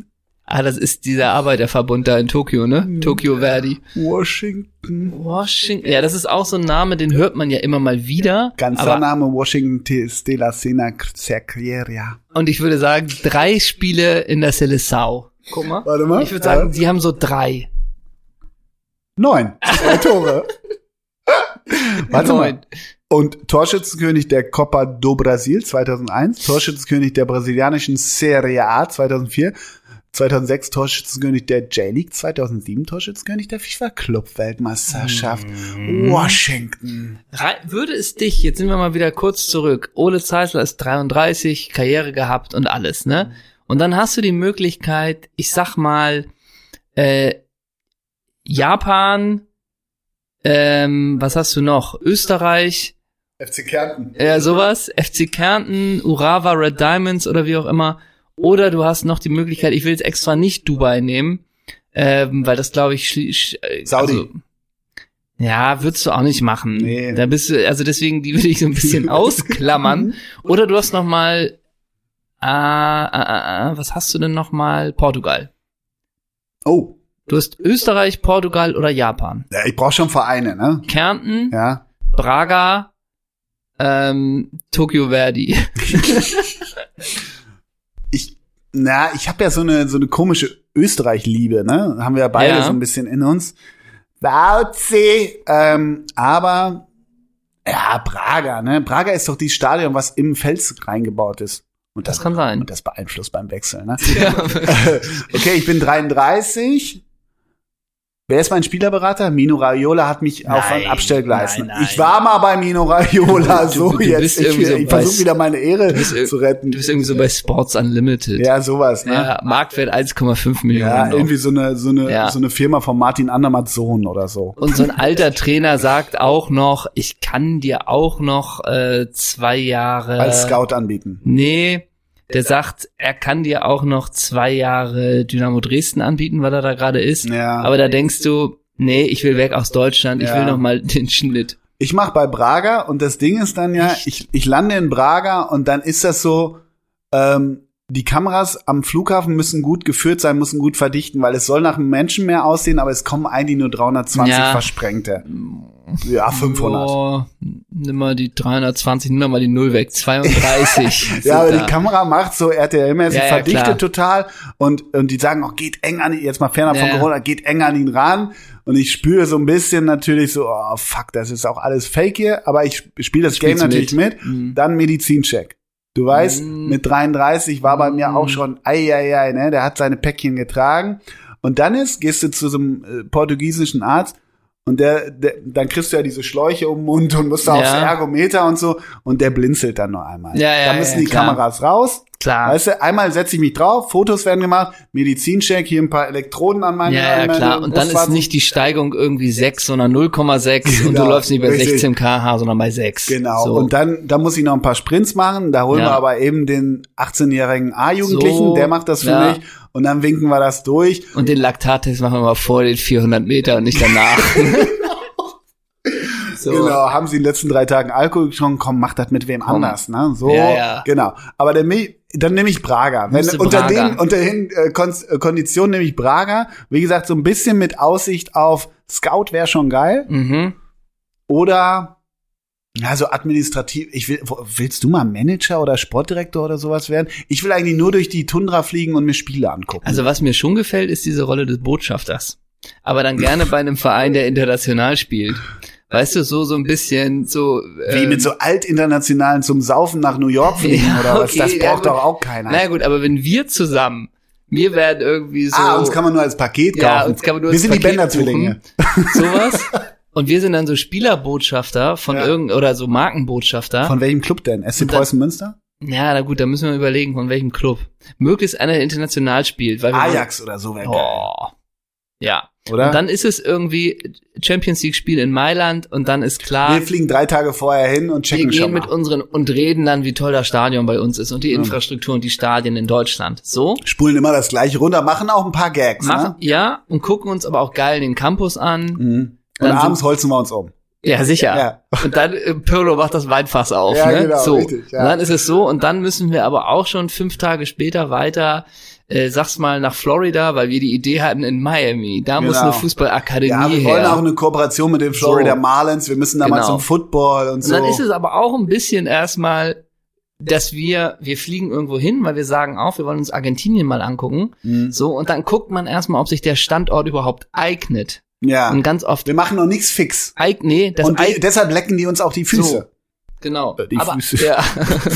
Ah, das ist dieser Arbeiterverbund da in Tokio, ne? Tokio Verdi. Washington. Washington. Ja, das ist auch so ein Name, den hört man ja immer mal wieder. Ganzer aber, Name Washington T. Stella Sena Secretaria. Und ich würde sagen, drei Spiele in der Seleção. Guck mal. Warte mal. Ich würde sagen, Ja. die haben so drei. Neun. Zwei Tore. Warte mal. Neun. Und Torschützenkönig der Copa do Brasil 2001, Torschützenkönig der brasilianischen Serie A 2004, 2006 Torschützenkönig der J-League, 2007 Torschützenkönig der FIFA Club Weltmeisterschaft Washington. Würde es dich, jetzt sind wir mal wieder kurz zurück, Ole Zeisler ist 33, Karriere gehabt und alles, ne? Und dann hast du die Möglichkeit, ich sag mal, äh, Japan, ähm, was hast du noch? Österreich, FC Kärnten. ja, sowas, FC Kärnten, Urawa Red Diamonds oder wie auch immer. Oder du hast noch die Möglichkeit, ich will jetzt extra nicht Dubai nehmen, ähm, weil das glaube ich, äh, Saudi. Also, ja, würdest du auch nicht machen. Nee. Da bist du, also deswegen, die würde ich so ein bisschen ausklammern. Oder du hast noch mal Ah, ah, ah, ah, was hast du denn noch mal? Portugal. Oh, Du hast Österreich, Portugal oder Japan. ja, ich brauche schon Vereine, ne? Kärnten, Ja. Braga, ähm, Tokyo Verdi. Na, ich habe ja so eine so eine komische Österreich-Liebe, ne? Haben wir ja beide Ja. so ein bisschen in uns. Bauzi, ähm, aber ja, Braga, ne? Braga ist doch dieses Stadion, was im Fels reingebaut ist. Und Das kann sein. Und das beeinflusst beim Wechsel, ne? okay, ich bin 33. Wer ist mein Spielerberater? Mino Raiola hat mich auf ein Nein, Abstellgleis. nein, nein. Ich war mal bei Mino Raiola, Du- so du jetzt. bist Ich, so ich versuche wieder meine Ehre zu retten. Du bist irgendwie so bei Sports Unlimited. Ja, sowas, ne? Ja, Marktwert 1,5 Millionen. Ja, noch. irgendwie so eine, so eine, Ja. so eine Firma von Martin Andermatts Sohn oder so. Und so ein alter Trainer sagt auch noch, ich kann dir auch noch äh, zwei Jahre. Als Scout anbieten. Nee, der sagt, er kann dir auch noch zwei Jahre Dynamo Dresden anbieten, weil er da gerade ist. Ja. Aber da denkst du, nee, ich will weg aus Deutschland, ich Ja. will noch mal den Schnitt. Ich mach bei Braga und das Ding ist dann ja, ich, ich lande in Braga und dann ist das so, ähm, die Kameras am Flughafen müssen gut geführt sein, müssen gut verdichten, weil es soll nach einem Menschenmeer aussehen, aber es kommen eigentlich nur 320 Ja. Versprengte. Ja, 500. Oh, nimm mal die 320, nimm mal die Null weg. 32. sind Ja, aber da. die Kamera macht so RTL-mäßig, Ja, ja, verdichtet klar. total und, und die sagen auch, geht eng an ihn, jetzt mal fernab von. Corona, geht eng an ihn ran und ich spüre so ein bisschen natürlich so, oh fuck, das ist auch alles Fake hier, aber ich spiele das Game Spielst natürlich mit. mit. Mhm. Dann Medizincheck. Du weißt, Mhm. mit 33 war bei mir Mhm. auch schon, ei, ei, ei, ne, der hat seine Päckchen getragen und dann ist, gehst du zu so einem äh, portugiesischen Arzt und der, der, dann kriegst du ja diese Schläuche um den Mund und musst da Ja. aufs Ergometer und so und der blinzelt dann nur einmal. Ja, ja, da müssen ja, die klar. Kameras raus. Klar. Weißt du, einmal setze ich mich drauf, Fotos werden gemacht, Medizincheck, hier ein paar Elektroden an meine Ja, ja, klar. Und dann ist nicht die Steigung irgendwie 6, sondern 0,6 und du Genau, läufst nicht bei richtig. 16 kmh, sondern bei 6. Genau. So. Und dann, da muss ich noch ein paar Sprints machen. Da holen Ja. wir aber eben den 18-jährigen A-Jugendlichen, So, der macht das für ja. mich. Und dann winken wir das durch. Und den Laktattest machen wir mal vor den 400 Meter und nicht danach. so. Genau, haben sie in den letzten drei Tagen Alkohol schon, komm, mach das mit wem Komm. anders, ne? So, Ja, ja. genau. Aber der, Mi- dann nehme ich Braga. Wenn, unter Braga. den, unter den äh, Kon äh, Konditionen nehme ich Braga. Wie gesagt, so ein bisschen mit Aussicht auf Scout wäre schon geil. Mhm. Oder ja, so administrativ. Ich will, willst du mal Manager oder Sportdirektor oder sowas werden? Ich will eigentlich nur durch die Tundra fliegen und mir Spiele angucken. Also was mir schon gefällt, ist diese Rolle des Botschafters. Aber dann gerne bei einem Verein, der international spielt. Weißt du, so so ein bisschen so Wie ähm, mit so altinternationalen zum Saufen nach New York fliegen Ja, oder was? okay, Das ja, braucht gut. doch auch keiner. Na gut, aber wenn wir zusammen, wir werden irgendwie so ah, uns kann man nur als Paket kaufen. Ja, uns kann man nur Wir als sind die Paket Bender-Zwillinge. buchen. sowas. Und wir sind dann so Spielerbotschafter von Ja. irgend oder so Markenbotschafter. Von welchem Club denn? SC Preußen Münster? ja, na gut, da müssen wir überlegen, von welchem Club. Möglichst einer, der international spielt, weil Ajax oder so wäre geil. Ja. Oder? Und dann ist es irgendwie Champions League Spiel in Mailand und dann ist klar, wir fliegen drei Tage vorher hin und wir checken gehen schon mit unseren und reden dann, wie toll das Stadion bei uns ist und die Infrastruktur und die Stadien in Deutschland. So. Spulen immer das gleiche runter, machen auch ein paar Gags. Machen, ja, und gucken uns aber auch geil den Campus an. Ne? Mhm. Und Dann abends holzen wir uns um. Ja, sicher. Ja. Und dann äh, Pirlo macht das Weinfass auf. Ja, ne? genau, so. richtig, ja. Und dann ist es so, und dann müssen wir aber auch schon fünf Tage später weiter, äh, sag's mal, nach Florida, weil wir die Idee hatten in Miami. Da muss Genau. eine Fußballakademie Ja, wir wollen her. auch eine Kooperation mit den Florida So. Marlins. Wir müssen da mal Genau. zum Football und und so. dann ist es aber auch ein bisschen erstmal, dass wir, wir fliegen irgendwo hin, weil wir sagen auch, wir wollen uns Argentinien mal angucken. Mhm. So, und dann guckt man erstmal, ob sich der Standort überhaupt eignet. Ja. Und ganz oft, Wir machen noch nichts fix. eig, nee, das und die, deshalb lecken die uns auch die Füße. So. Genau. Äh, die aber, Füße. Ja.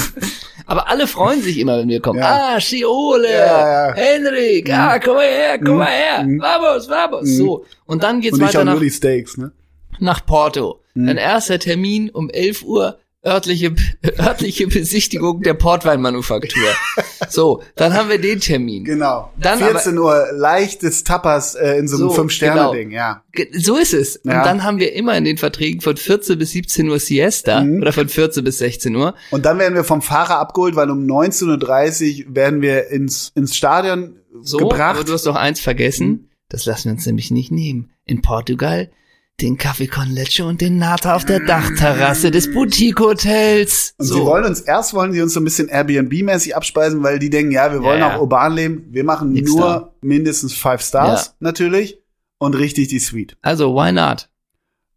aber alle freuen sich immer, wenn wir kommen. Ja. Ah, Schiole, Ja, ja. Henrik, ah, komm mal her, komm mal her, Mhm. vamos, vamos. Mhm. So. Und dann geht's Und weiter nach, Steaks, ne? nach Porto. Mhm. Dein erster Termin um 11 Uhr, örtliche, örtliche Besichtigung der Portweinmanufaktur. so, dann haben wir den Termin. Genau. Dann 14 Uhr leichtes Tapas äh, in so einem So, Fünf-Sterne-Ding, ja. Ge- So ist es. Ja. Und dann haben wir immer in den Verträgen von 14 bis 17 Uhr Siesta Mhm. oder von 14 bis 16 Uhr. Und dann werden wir vom Fahrer abgeholt, weil um 19.30 Uhr werden wir ins, ins Stadion So, gebracht. aber du hast doch eins vergessen. Das lassen wir uns nämlich nicht nehmen. In Portugal den Kaffee con Leche und den Nata auf der Dachterrasse des Boutique-Hotels. Und So. sie wollen uns, erst wollen sie uns so ein bisschen Airbnb-mäßig abspeisen, weil die denken, ja, wir wollen Ja, ja. auch urban leben. Wir machen Nix nur da. mindestens Five Stars, Ja. natürlich. Und richtig die Suite. Also, why not?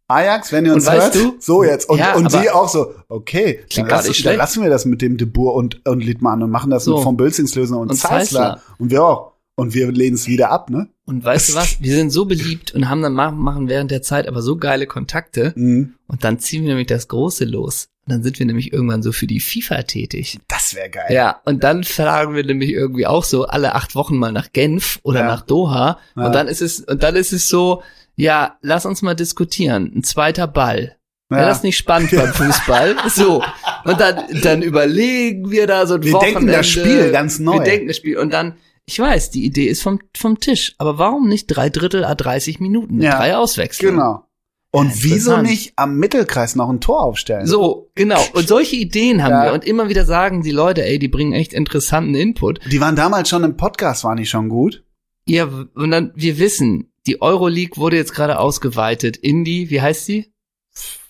Ajax, wenn ihr Und uns weißt hört, du- so jetzt. Und, Ja, und sie auch so, okay, dann, nicht dann lassen wir das mit dem De Boer und, und Littmann und machen das So. mit von Bülzingslösner und, Und. Zeissler. Und wir auch. Und wir lehnen es wieder ab, ne? Und weißt du was? Wir sind so beliebt und haben dann machen, während der Zeit aber so geile Kontakte. Mhm. Und dann ziehen wir nämlich das Große los. Und dann sind wir nämlich irgendwann so für die FIFA tätig. Das wäre geil. Ja, und dann fragen wir nämlich irgendwie auch so alle acht Wochen mal nach Genf oder Ja. nach Doha. Ja. Und dann ist es, und dann ist es so, ja, lass uns mal diskutieren. Ein zweiter Ball. Wäre Ja. das nicht spannend beim Fußball? So. Und dann, dann überlegen wir da so ein Wir Wochenende. denken das Spiel ganz neu. Wir denken das Spiel. Und dann, ich weiß, die Idee ist vom, vom Tisch. Aber warum nicht drei Drittel a 30 Minuten? mit Ja. Drei Auswechslungen. Genau. Und Ja, wieso nicht am Mittelkreis noch ein Tor aufstellen? So, genau. Und solche Ideen haben Ja. wir. Und immer wieder sagen die Leute, ey, die bringen echt interessanten Input. Die waren damals schon im Podcast, waren die schon gut? Ja, und dann, wir wissen, die Euroleague wurde jetzt gerade ausgeweitet in die, wie heißt sie?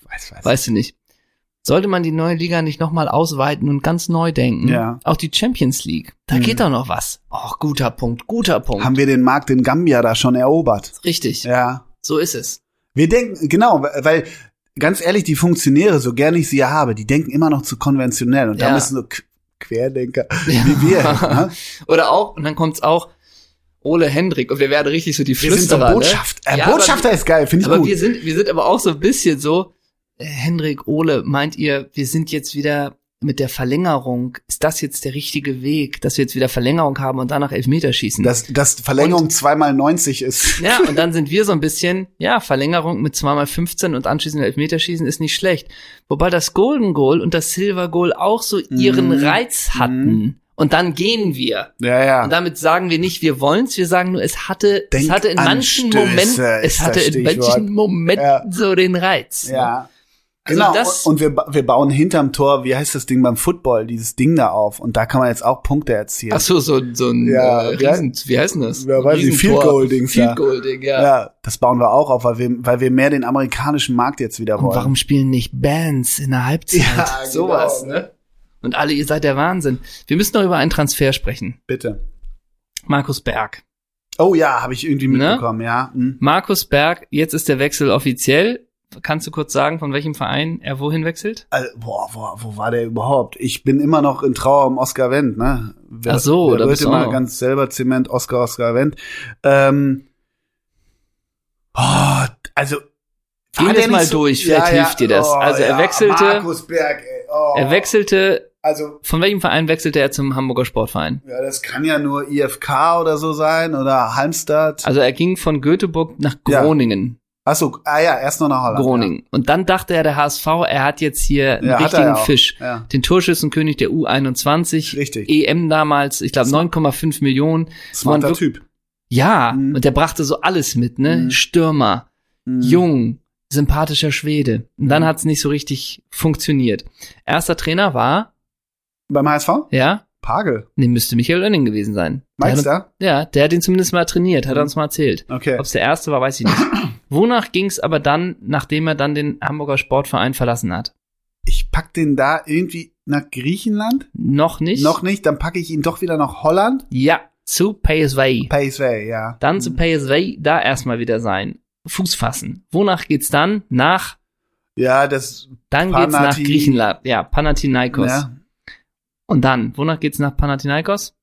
Weiß, weiß. Weißt du nicht. Sollte man die neue Liga nicht nochmal ausweiten und ganz neu denken? Ja. Auch die Champions League. Da Mhm. geht doch noch was. Oh, guter Punkt, guter Punkt. Haben wir den Markt in Gambia da schon erobert? Richtig. Ja. So ist es. Wir denken, genau, weil, ganz ehrlich, die Funktionäre, so gerne ich sie ja habe, die denken immer noch zu konventionell. Und da Ja. müssen so Qu- Querdenker Ja. wie wir. ne? Oder auch, und dann kommt's auch, Ole Hendrik, und wir werden richtig so die Wir sind so Flüsterer, Botschaft. ne? Äh, Ja, aber- Botschafter ist geil, finde ich Aber gut. wir sind, wir sind aber auch so ein bisschen so, Hendrik, Ole, meint ihr, wir sind jetzt wieder mit der Verlängerung, ist das jetzt der richtige Weg, dass wir jetzt wieder Verlängerung haben und danach Elfmeterschießen? dass, dass Verlängerung zweimal 90 ist. ja, und dann sind wir so ein bisschen, ja, Verlängerung mit zweimal 15 und anschließend Elfmeterschießen ist nicht schlecht. Wobei das Golden Goal und das Silver Goal auch so ihren Mhm. Reiz hatten. Und dann gehen wir. Ja, ja. Und damit sagen wir nicht, wir wollen's, wir sagen nur, es hatte, es hatte in manchen Momenten, es hatte in manchen. Momenten Ja. so den Reiz. Ja. Also genau, das- und wir, wir bauen hinterm Tor, wie heißt das Ding beim Football, dieses Ding da auf. Und da kann man jetzt auch Punkte erzielen. Ach so, so, so ein Ja, äh, wie Riesen, wie heißt denn das? Ja, weiß ich. Field da. Field Goal Ding, ja. ja. das bauen wir auch auf, weil wir, weil wir mehr den amerikanischen Markt jetzt wieder Und wollen. warum spielen nicht Bands in der Halbzeit? Ja, Sowas, genau. ne? Und alle, ihr seid der Wahnsinn. Wir müssen noch über einen Transfer sprechen. Bitte. Markus Berg. Oh ja, habe ich irgendwie Ne? mitbekommen, ja. Hm. Markus Berg, jetzt ist der Wechsel offiziell. Kannst du kurz sagen, von welchem Verein er wohin wechselt? Also, boah, wo, wo war der überhaupt? Ich bin immer noch in Trauer um Oscar Wendt, ne? Wer, Ach so, wer da bist du immer ganz selber Zement, Oscar, Oscar Wendt. Ähm, oh, also der es mal so- durch, vielleicht hilft dir das. Also er wechselte- Markus Berg, ey. Oh. Er wechselte, Also, von welchem Verein wechselte er zum Hamburger Sportverein? ja, das kann ja nur IFK oder so sein oder Halmstad. Also er ging von Göteborg nach Ja. Groningen. Ach so, ah ja, erst noch nach Holland. Groningen. Und dann dachte er, der HSV, er hat jetzt hier einen Ja, richtigen. Fisch. Ja. Den Torschützenkönig der U21. Richtig. EM damals, ich glaube 9,5 Millionen. Smarter Typ. Ja, Mhm. und der brachte so alles mit, ne? Mhm. Stürmer, Mhm. jung, sympathischer Schwede. Und dann Mhm. hat's nicht so richtig funktioniert. Erster Trainer war, Beim HSV? ja, Pagel. nee, müsste Michael Oenning gewesen sein. Meinst du? ja, der hat ihn zumindest mal trainiert, hat er Mhm. uns mal erzählt. Okay. Ob's der erste war, weiß ich nicht. Wonach ging's aber dann, nachdem er dann den Hamburger Sportverein verlassen hat? Ich pack den da irgendwie nach Griechenland? Noch nicht? Noch nicht, dann packe ich ihn doch wieder nach Holland. Ja, zu PSV. Paceway, ja. Dann zu Mhm. PSV, da erstmal wieder sein. Fuß fassen. Wonach geht's dann? Nach, Ja, das, dann geht's nach Griechenland. Ja, Panathinaikos. ja. Und dann, wonach geht's nach Panathinaikos?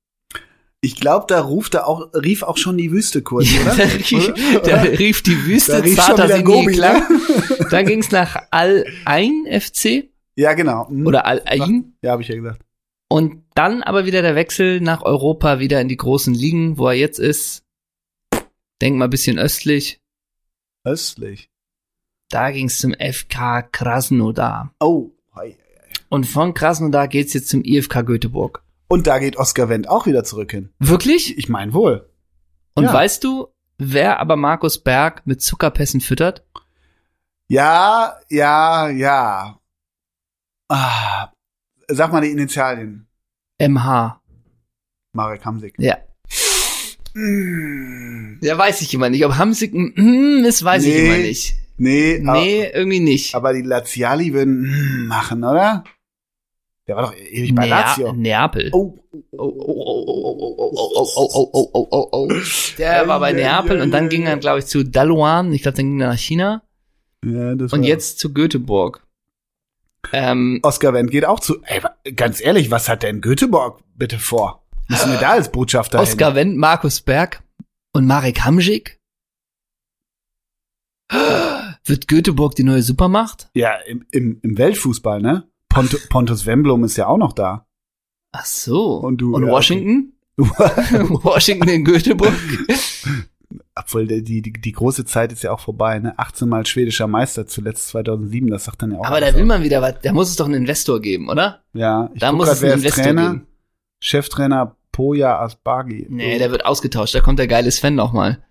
Ich glaube, da ruft er auch, rief auch schon die Wüste kurz, Ja, oder? da, rief, da rief die Wüste, Da rief schon zarter Sinne Gobi, klang. ne? Dann ging's nach Al-Ain FC Ja, genau. Mhm. oder Al-Ain. Ja, habe ich ja gesagt. Und dann aber wieder der Wechsel nach Europa, wieder in die großen Ligen, wo er jetzt ist. Denk mal ein bisschen östlich. Östlich. Da ging's zum FK Krasnodar. Oh. hei. Und von Krasnodar geht's jetzt zum IFK Göteborg. Und da geht Oscar Wendt auch wieder zurück hin. Wirklich? Ich meine wohl. Und Ja. weißt du, wer aber Markus Berg mit Zuckerpässen füttert? Ja, ja, ja. Ah, sag mal die Initialien. MH. Marek Hamsik. Ja. Mm. Ja, weiß ich immer nicht. Ob Hamsik mm, ist, weiß ich Nee. immer nicht. Nee, Nee, irgendwie nicht. aber, aber die Laziali würden mm, machen, oder? Der war doch ewig bei Lazio. Neapel. Oh, oh, oh, oh, Der war bei Neapel und dann ging er, glaube ich, zu Daluan. Ich glaube, dann ging er nach China. Ja, das und jetzt zu Göteborg. Ähm, Oscar Wendt geht auch zu. Ey, ganz ehrlich, was hat denn Göteborg bitte vor? Müssen wir da als Botschafter Oscar hin? Wendt, Markus Berg und Marek Hamschik? Wird Göteborg die neue Supermacht? Ja, im, im, im Weltfußball, ne? Pont Pontus Wemblum ist ja auch noch da. Ach so. Und du, ja, Washington? Washington in Göteborg? Obwohl die, die, die große Zeit ist ja auch vorbei, ne? 18 Mal schwedischer Meister, zuletzt 2007, das sagt dann ja auch. Aber da will man wieder was, da muss es doch einen Investor geben, oder? Ja, ich Da muss grad, es einen Investor Trainer? geben. Cheftrainer Poja Asbagi. Nee, der wird ausgetauscht, da kommt der geile Sven nochmal.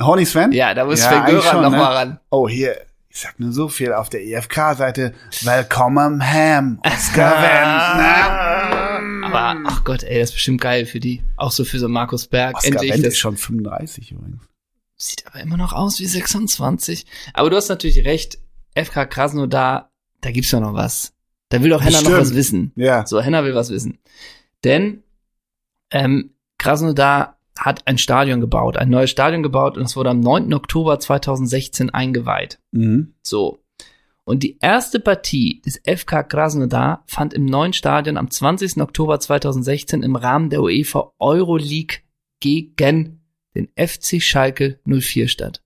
Horny Sven? Ja, da muss Ja, Sven Göran nochmal ne? ran. Oh, hier, ich sag nur so viel auf der EFK-Seite. Willkommen, Ham. Oscar Wendt. ne? Aber, ach Gott, ey, das ist bestimmt geil für die. Auch so für so Markus Berg. Oscar Endlich, Wendt ist schon 35 übrigens. sieht aber immer noch aus wie 26. Aber du hast natürlich recht, FK Krasnodar, da gibt's ja noch was. Da will doch Henna noch was wissen. Ja. So, Henna will was wissen. Denn ähm, Krasnodar hat ein Stadion gebaut, ein neues Stadion gebaut und es wurde am 9. Oktober 2016 eingeweiht. Mhm. So. Und die erste Partie des FK Krasnodar fand im neuen Stadion am 20. Oktober 2016 im Rahmen der UEFA Euroleague gegen den FC Schalke 04 statt.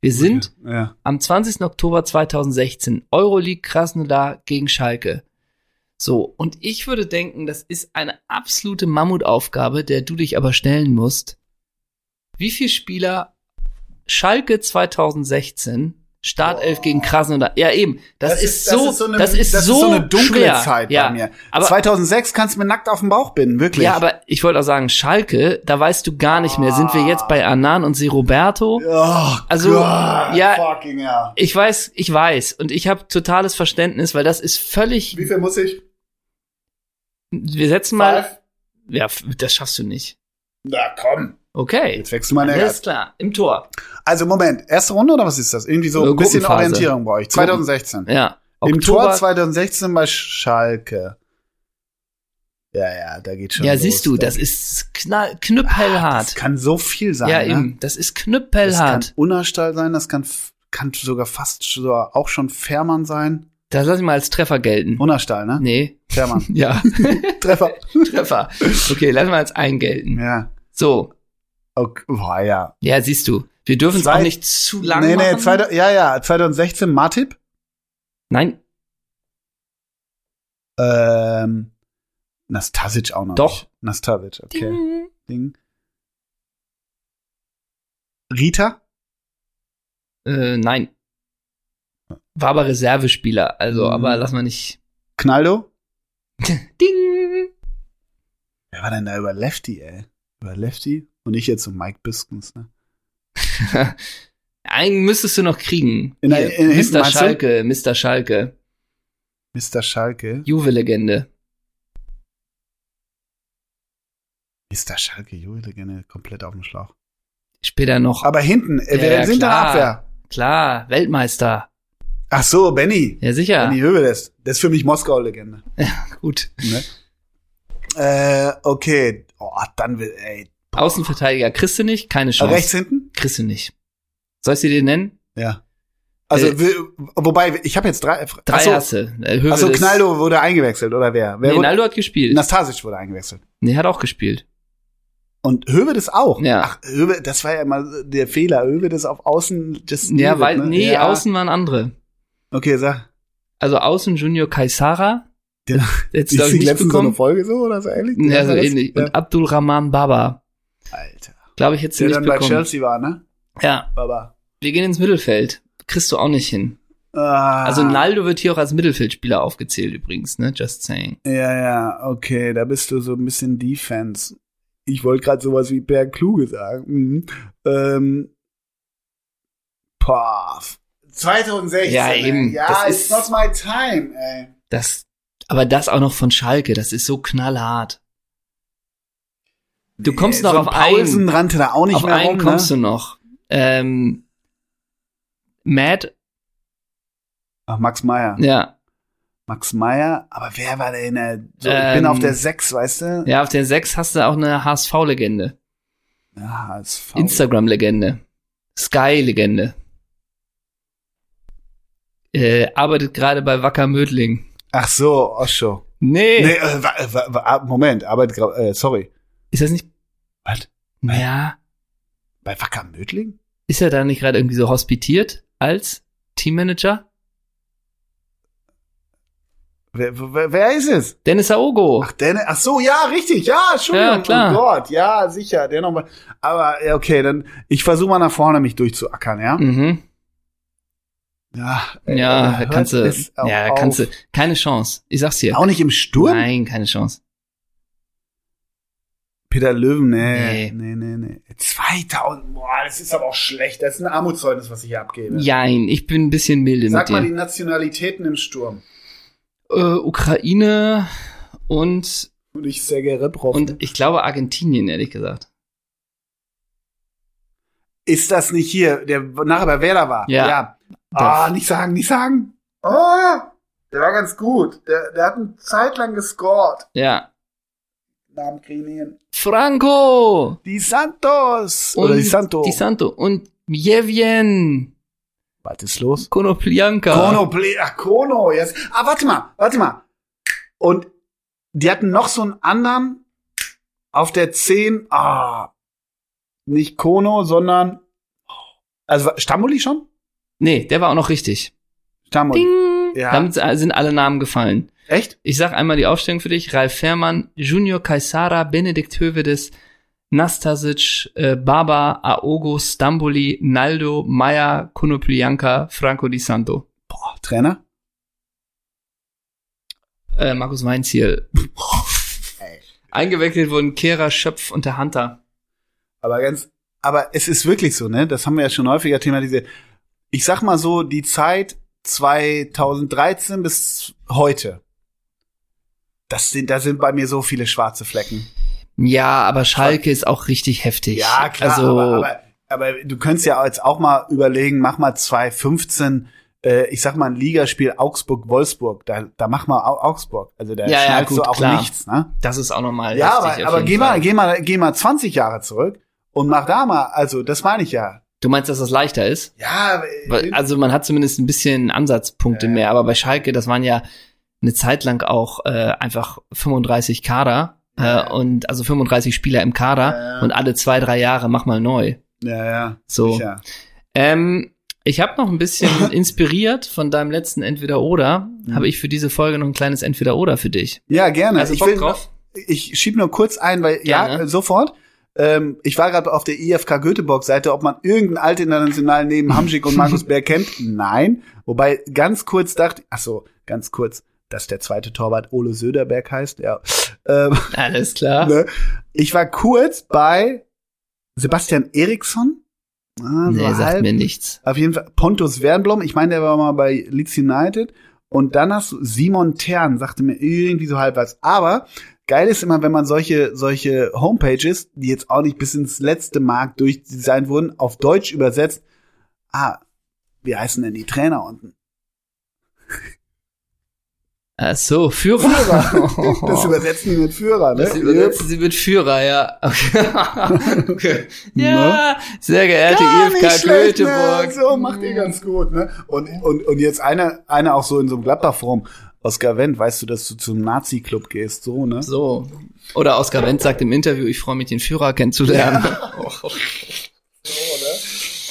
Wir sind Ja. am 20. Oktober 2016 Euroleague Krasnodar gegen Schalke. So, und ich würde denken, das ist eine absolute Mammutaufgabe, der du dich aber stellen musst. Wie viele Spieler Schalke 2016 Startelf gegen Krasnodar? Ja, eben. Das, ist, so, das ist so, eine dunkle schwer. Zeit ja, bei mir. aber- 2006 kannst du mir nackt auf den Bauch binden, wirklich. Ja, aber ich wollte auch sagen, Schalke, da weißt du gar nicht mehr. Sind wir jetzt bei Anan und Si Roberto? oh, Also, Gott, ja- fucking hell. Ich weiß, ich weiß. Und ich habe totales Verständnis, weil das ist völlig. Wie viel muss ich? Wir setzen mal. Five? Ja, das schaffst du nicht. Na komm, Okay. jetzt wächst du mal Alles klar. Im Tor. Also Moment, erste Runde oder was ist das? Irgendwie so Äh, ein bisschen. Orientierung bei euch. 2016. Ja. Im Tor Oktober. 2016 bei Schalke. Ja, ja, da geht schon Ja, los. siehst du, Da das ist knall, Das knüppelhart. kann so viel sein. Ja, ne? eben. Das ist Das kann knüppelhart. Unnerstall sein, das kann, kann sogar fast auch schon Fährmann sein. Das lass ich mal als Treffer gelten. Unnerstall, ne? Nee. Fährmann. Ja. Treffer. Treffer. Okay, lass mal als einen gelten. Ja. So. Okay. Boah, ja. Ja, siehst du. Wir dürfen es auch nicht zu lang nee, nee, machen. ja, ja, 2016 Martip. Nein, Ähm, Nastasic auch noch. Doch. Nicht. Nastasic, okay. Ding. Ding. Rita? Äh, nein. War aber Reservespieler, also, Mhm. aber lass mal nicht. Knaldo? Ding! Wer war denn da über Lefty, ey? Über Lefty? Und ich jetzt so Mike Biskens, ne? Einen müsstest du noch kriegen. In der- in- hinten, Mr. Schalke, Mr. Schalke. Mr. Schalke. Juve-Legende. Mr. Schalke, Juwe-Legende, komplett auf dem Schlauch. Später noch. Aber hinten, äh, Ja, wer ja, sind da klar. Abwehr? Klar, Weltmeister. Ach so, Benny. Ja, sicher. Benny Hövedes. Das ist für mich Moskau-Legende. Gut. Ne? äh, okay. Oh, dann will, ey. Außenverteidiger kriegst du nicht, keine Chance. Rechts hinten? Kriegst du nicht. Soll ich sie dir nennen? Ja. Also, Äh, wobei, ich habe jetzt drei. Drei Achso, du. Äh, achso, Knaldo wurde eingewechselt, oder wer? Wer Nee, wurde, Naldo hat gespielt. Nastasic wurde eingewechselt. Nee, hat auch gespielt. Und Hövedes auch. Ja. Ach, Höwe, das war ja immer der Fehler. Hövedes auf Außen, just Ja, weil, ne? nee, ja. außen waren andere. Okay, sag. Also außen Junior Kaisara. Der, Jetzt ist die nicht letzten so eine bekommen. Folge so oder so ähnlich? Ja, so ähnlich. Ja. Und Abdul Rahman Baba. Alter. Glaube ich, hättest du Der nicht dann bei bekommen. Chelsea war, ne? Ja, Baba. wir gehen ins Mittelfeld. Kriegst du auch nicht hin. Ah, Also Naldo wird hier auch als Mittelfeldspieler aufgezählt übrigens, ne? Just saying. Ja, ja, okay, da bist du so ein bisschen Defense. Ich wollte gerade sowas wie Per Kluge sagen. Mhm. Ähm, boah. 2016. Ja, ey. eben. Ja, Das it's ist- not my time, ey. Das, aber das auch noch von Schalke, das ist so knallhart. Du kommst noch so auf Paulsen einen. rannte da auch nicht Auf mehr einen rum, kommst ne? du noch. Ähm, Matt, Ach, Max Meyer. ja. Max Meyer, aber wer war der in der, so, ich Ähm, bin auf der 6, weißt du? Ja, auf der 6 hast du auch eine HSV-Legende. Ja, als V. Instagram-Legende. Sky-Legende. Äh, arbeitet gerade bei Wacker Mödling. Ach so, Osho. Nee. Nee, äh, Moment, arbeitet äh, sorry. Ist das nicht? Was? Ja. Bei Wacker Mödling? Ist er da nicht gerade irgendwie so hospitiert als Teammanager? Wer, wer, wer ist es? Dennis Aogo. Ach, der, ach so, ja, richtig, ja, Entschuldigung. Ja, klar. Oh Gott, ja, sicher, der nochmal. Aber, ja, okay, dann, ich versuche mal nach vorne mich durchzuackern, ja? Mhm. Ja, Ja, äh, kannst du, ja, auf. kannst du, keine Chance. Ich sag's dir. Auch nicht im Sturm? Nein, keine Chance. Peter Löwen, nee, Nee. nee, nee, nee. 2000, boah, das ist aber auch schlecht. Das ist ein Armutszeugnis, was ich hier abgebe. Jein, ich bin ein bisschen milde Sag mit mal die dir. Nationalitäten im Sturm. Äh, Ukraine und, Und ich Sergei Rebrov. und ich glaube Argentinien, ehrlich gesagt. ist das nicht hier, der nachher bei Werder war? Ja. ja. Ah, nicht sagen, nicht sagen. Ah, der war ganz gut. Der, der hat eine Zeit lang gescored. Ja. Namen kriegen Franco! Die Santos. Und Oder die Santo. Die Santo. Und Jevjen Was ist los? Konoplyanka. Kono, Ple ach, Kono, yes. Ah, warte mal, warte mal. Und die hatten noch so einen anderen auf der 10. Ah, nicht Kono, sondern, also Stamboli schon? Nee, der war auch noch richtig. Stamboli. Ding! Ja. Damit sind alle Namen gefallen. Echt? Ich sag einmal die Aufstellung für dich. Ralf Fährmann, Junior Kaisara, Benedikt Hövedes, Nastasic, äh, Baba, Aogo, Stamboli, Naldo, Maya, Konoplyanka, Franco Di Santo. Boah, Trainer? Äh, Markus Weinziel. Ey. Eingewechselt wurden Kehrer, Schöpf und der Hunter. Aber ganz, aber es ist wirklich so, ne? Das haben wir ja schon häufiger thematisiert. Ich sag mal so, die Zeit 2013 bis heute. Das sind, da sind bei mir so viele schwarze Flecken. Ja, aber Schalke ist auch richtig heftig. Ja, klar, Also, aber, aber, aber du könntest ja jetzt auch mal überlegen, mach mal 2015, äh, ich sag mal ein Ligaspiel Augsburg-Wolfsburg, da, da mach mal Au- Augsburg. Also da Ja, ja, gut, du auch klar. nichts, ne? das ist auch nochmal Ja, aber, aber geh Fall. mal, geh mal, geh mal 20 Jahre zurück und mach da mal, also das meine ich ja. Du meinst, dass das leichter ist? Ja, Weil, also man hat zumindest ein bisschen Ansatzpunkte Ja. mehr, aber bei Schalke, das waren ja eine Zeit lang auch äh, einfach 35 Kader Ja. äh, und also 35 Spieler im Kader Ja. und alle zwei, drei Jahre mach mal neu. ja, ja, So. sicher. Ähm, ich habe noch ein bisschen inspiriert von deinem letzten Entweder-Oder, Mhm. habe ich für diese Folge noch ein kleines Entweder-Oder für dich. Ja, gerne. Also ich will, drauf? ich schieb nur kurz ein, weil ja, Gerne. äh, sofort. Ähm, ich war gerade auf der IFK Göteborg Seite, ob man irgendeinen altinternationalen neben Hamschick und Markus Bär kennt. Nein. Wobei ganz kurz dachte, ach so, ganz kurz, dass der zweite Torwart Ole Söderberg heißt, ja. Ähm, Alles klar. ne? Ich war kurz bei Sebastian Eriksson. Ah, nee, sagt halb. mir nichts. Auf jeden Fall Pontus Wernblom, ich meine, der war mal bei Leeds United. Und dann hast du Simon Tern, sagte mir irgendwie so halb was. Aber geil ist immer, wenn man solche, solche Homepages, die jetzt auch nicht bis ins letzte Mark durchdesignt wurden, auf Deutsch übersetzt. Ah, wie heißen denn die Trainer unten? Ach so, Führer. Das übersetzen die mit Führer, ne? Das übersetzen sie mit Führer, ja. Okay. okay. Ja, sehr geehrte IFK Göteborg. Ne? So macht ihr ganz gut, ne? Und, und, und jetzt einer, einer auch so in so einem Gladbach-Forum. Oskar Wendt, weißt du, dass du zum Nazi-Club gehst, so, ne? So. Oder Oskar Wendt sagt im Interview, ich freue mich, den Führer kennenzulernen.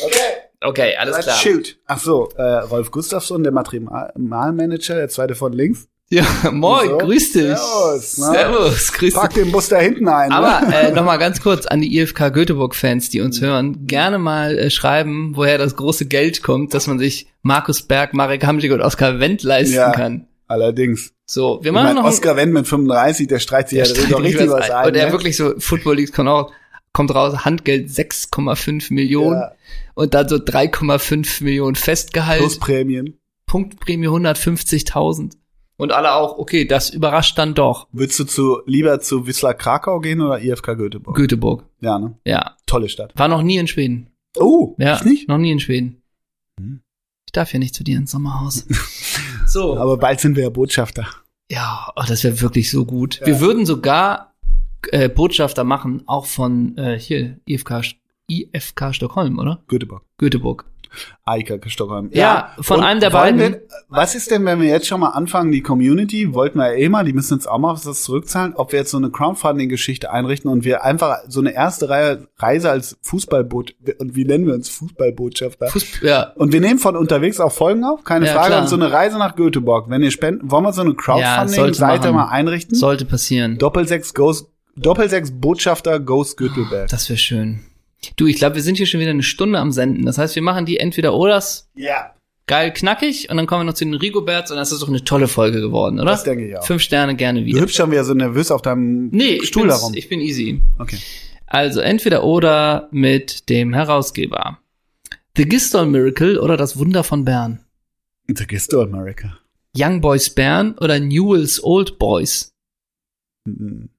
Okay. Okay, alles Let's klar. shoot. Ach so, äh, Rolf Gustafsson, der Materialmanager, der zweite von links. Ja, moin, So. grüß dich. Servus, ne? Servus, grüß Pack dich. den Bus da hinten ein. Aber ne? äh, nochmal ganz kurz an die IFK Göteborg-Fans, die uns hören, gerne mal äh, schreiben, woher das große Geld kommt, dass man sich Markus Berg, Marek Hamsik und Oskar Wendt leisten Ja. kann. Allerdings. So, wir Ich machen meine, noch ein- Oskar Wendt mit 35, der streicht sich ja Der doch streitet richtig was ein. Und er ne? wirklich so, Football League kommt, raus, kommt raus, Handgeld 6,5 Millionen Ja. und dann so 3,5 Millionen Festgehalt, Plus Prämien. Punktprämie 150.000. Und alle auch, okay, das überrascht dann doch. Würdest du zu, lieber zu Wisla Krakau gehen oder IFK Göteborg? Göteborg, ja, ne? ja. Tolle Stadt. War noch nie in Schweden. Oh, Ja, echt nicht? noch nie in Schweden. darf ja nicht zu dir ins Sommerhaus. so. Aber bald sind wir ja Botschafter. Ja, oh, das wäre wirklich so gut. Wir würden sogar äh, Botschafter machen, auch von äh, hier, IFK, IFK Stockholm, oder? Göteborg. Göteborg. Eika Stockholm. Ja, von und einem der beiden. Wir, was ist denn, wenn wir jetzt schon mal anfangen, die Community, wollten wir ja eh mal, die müssen uns auch mal was zurückzahlen, ob wir jetzt so eine Crowdfunding-Geschichte einrichten und wir einfach so eine erste Reihe Reise als Fußballboot, und wie nennen wir uns Fußballbotschafter? Fuß, ja, Und wir nehmen von unterwegs auch Folgen auf, keine Ja, Frage. klar. Und so eine Reise nach Göteborg. Wenn ihr spenden, wollen wir so eine Crowdfunding-Seite machen. mal einrichten? sollte passieren. Doppelsechs Ghost, Doppelsechs Botschafter Ghost Götelberg. Das wäre schön. Du, ich glaube, wir sind hier schon wieder eine Stunde am Senden. Das heißt, wir machen die entweder oders Ja, geil knackig und dann kommen wir noch zu den Rigoberts und das ist doch eine tolle Folge geworden, oder? das denke ich auch. Fünf Sterne gerne Du wieder. hüpfst schon wieder so nervös auf deinem Nee, Stuhl herum. ich bin easy. Okay. Also entweder oder mit dem Herausgeber. The Gistol Miracle oder das Wunder von Bern. Vergisst du America. Young Boys Bern oder Newell's Old Boys. Mhm.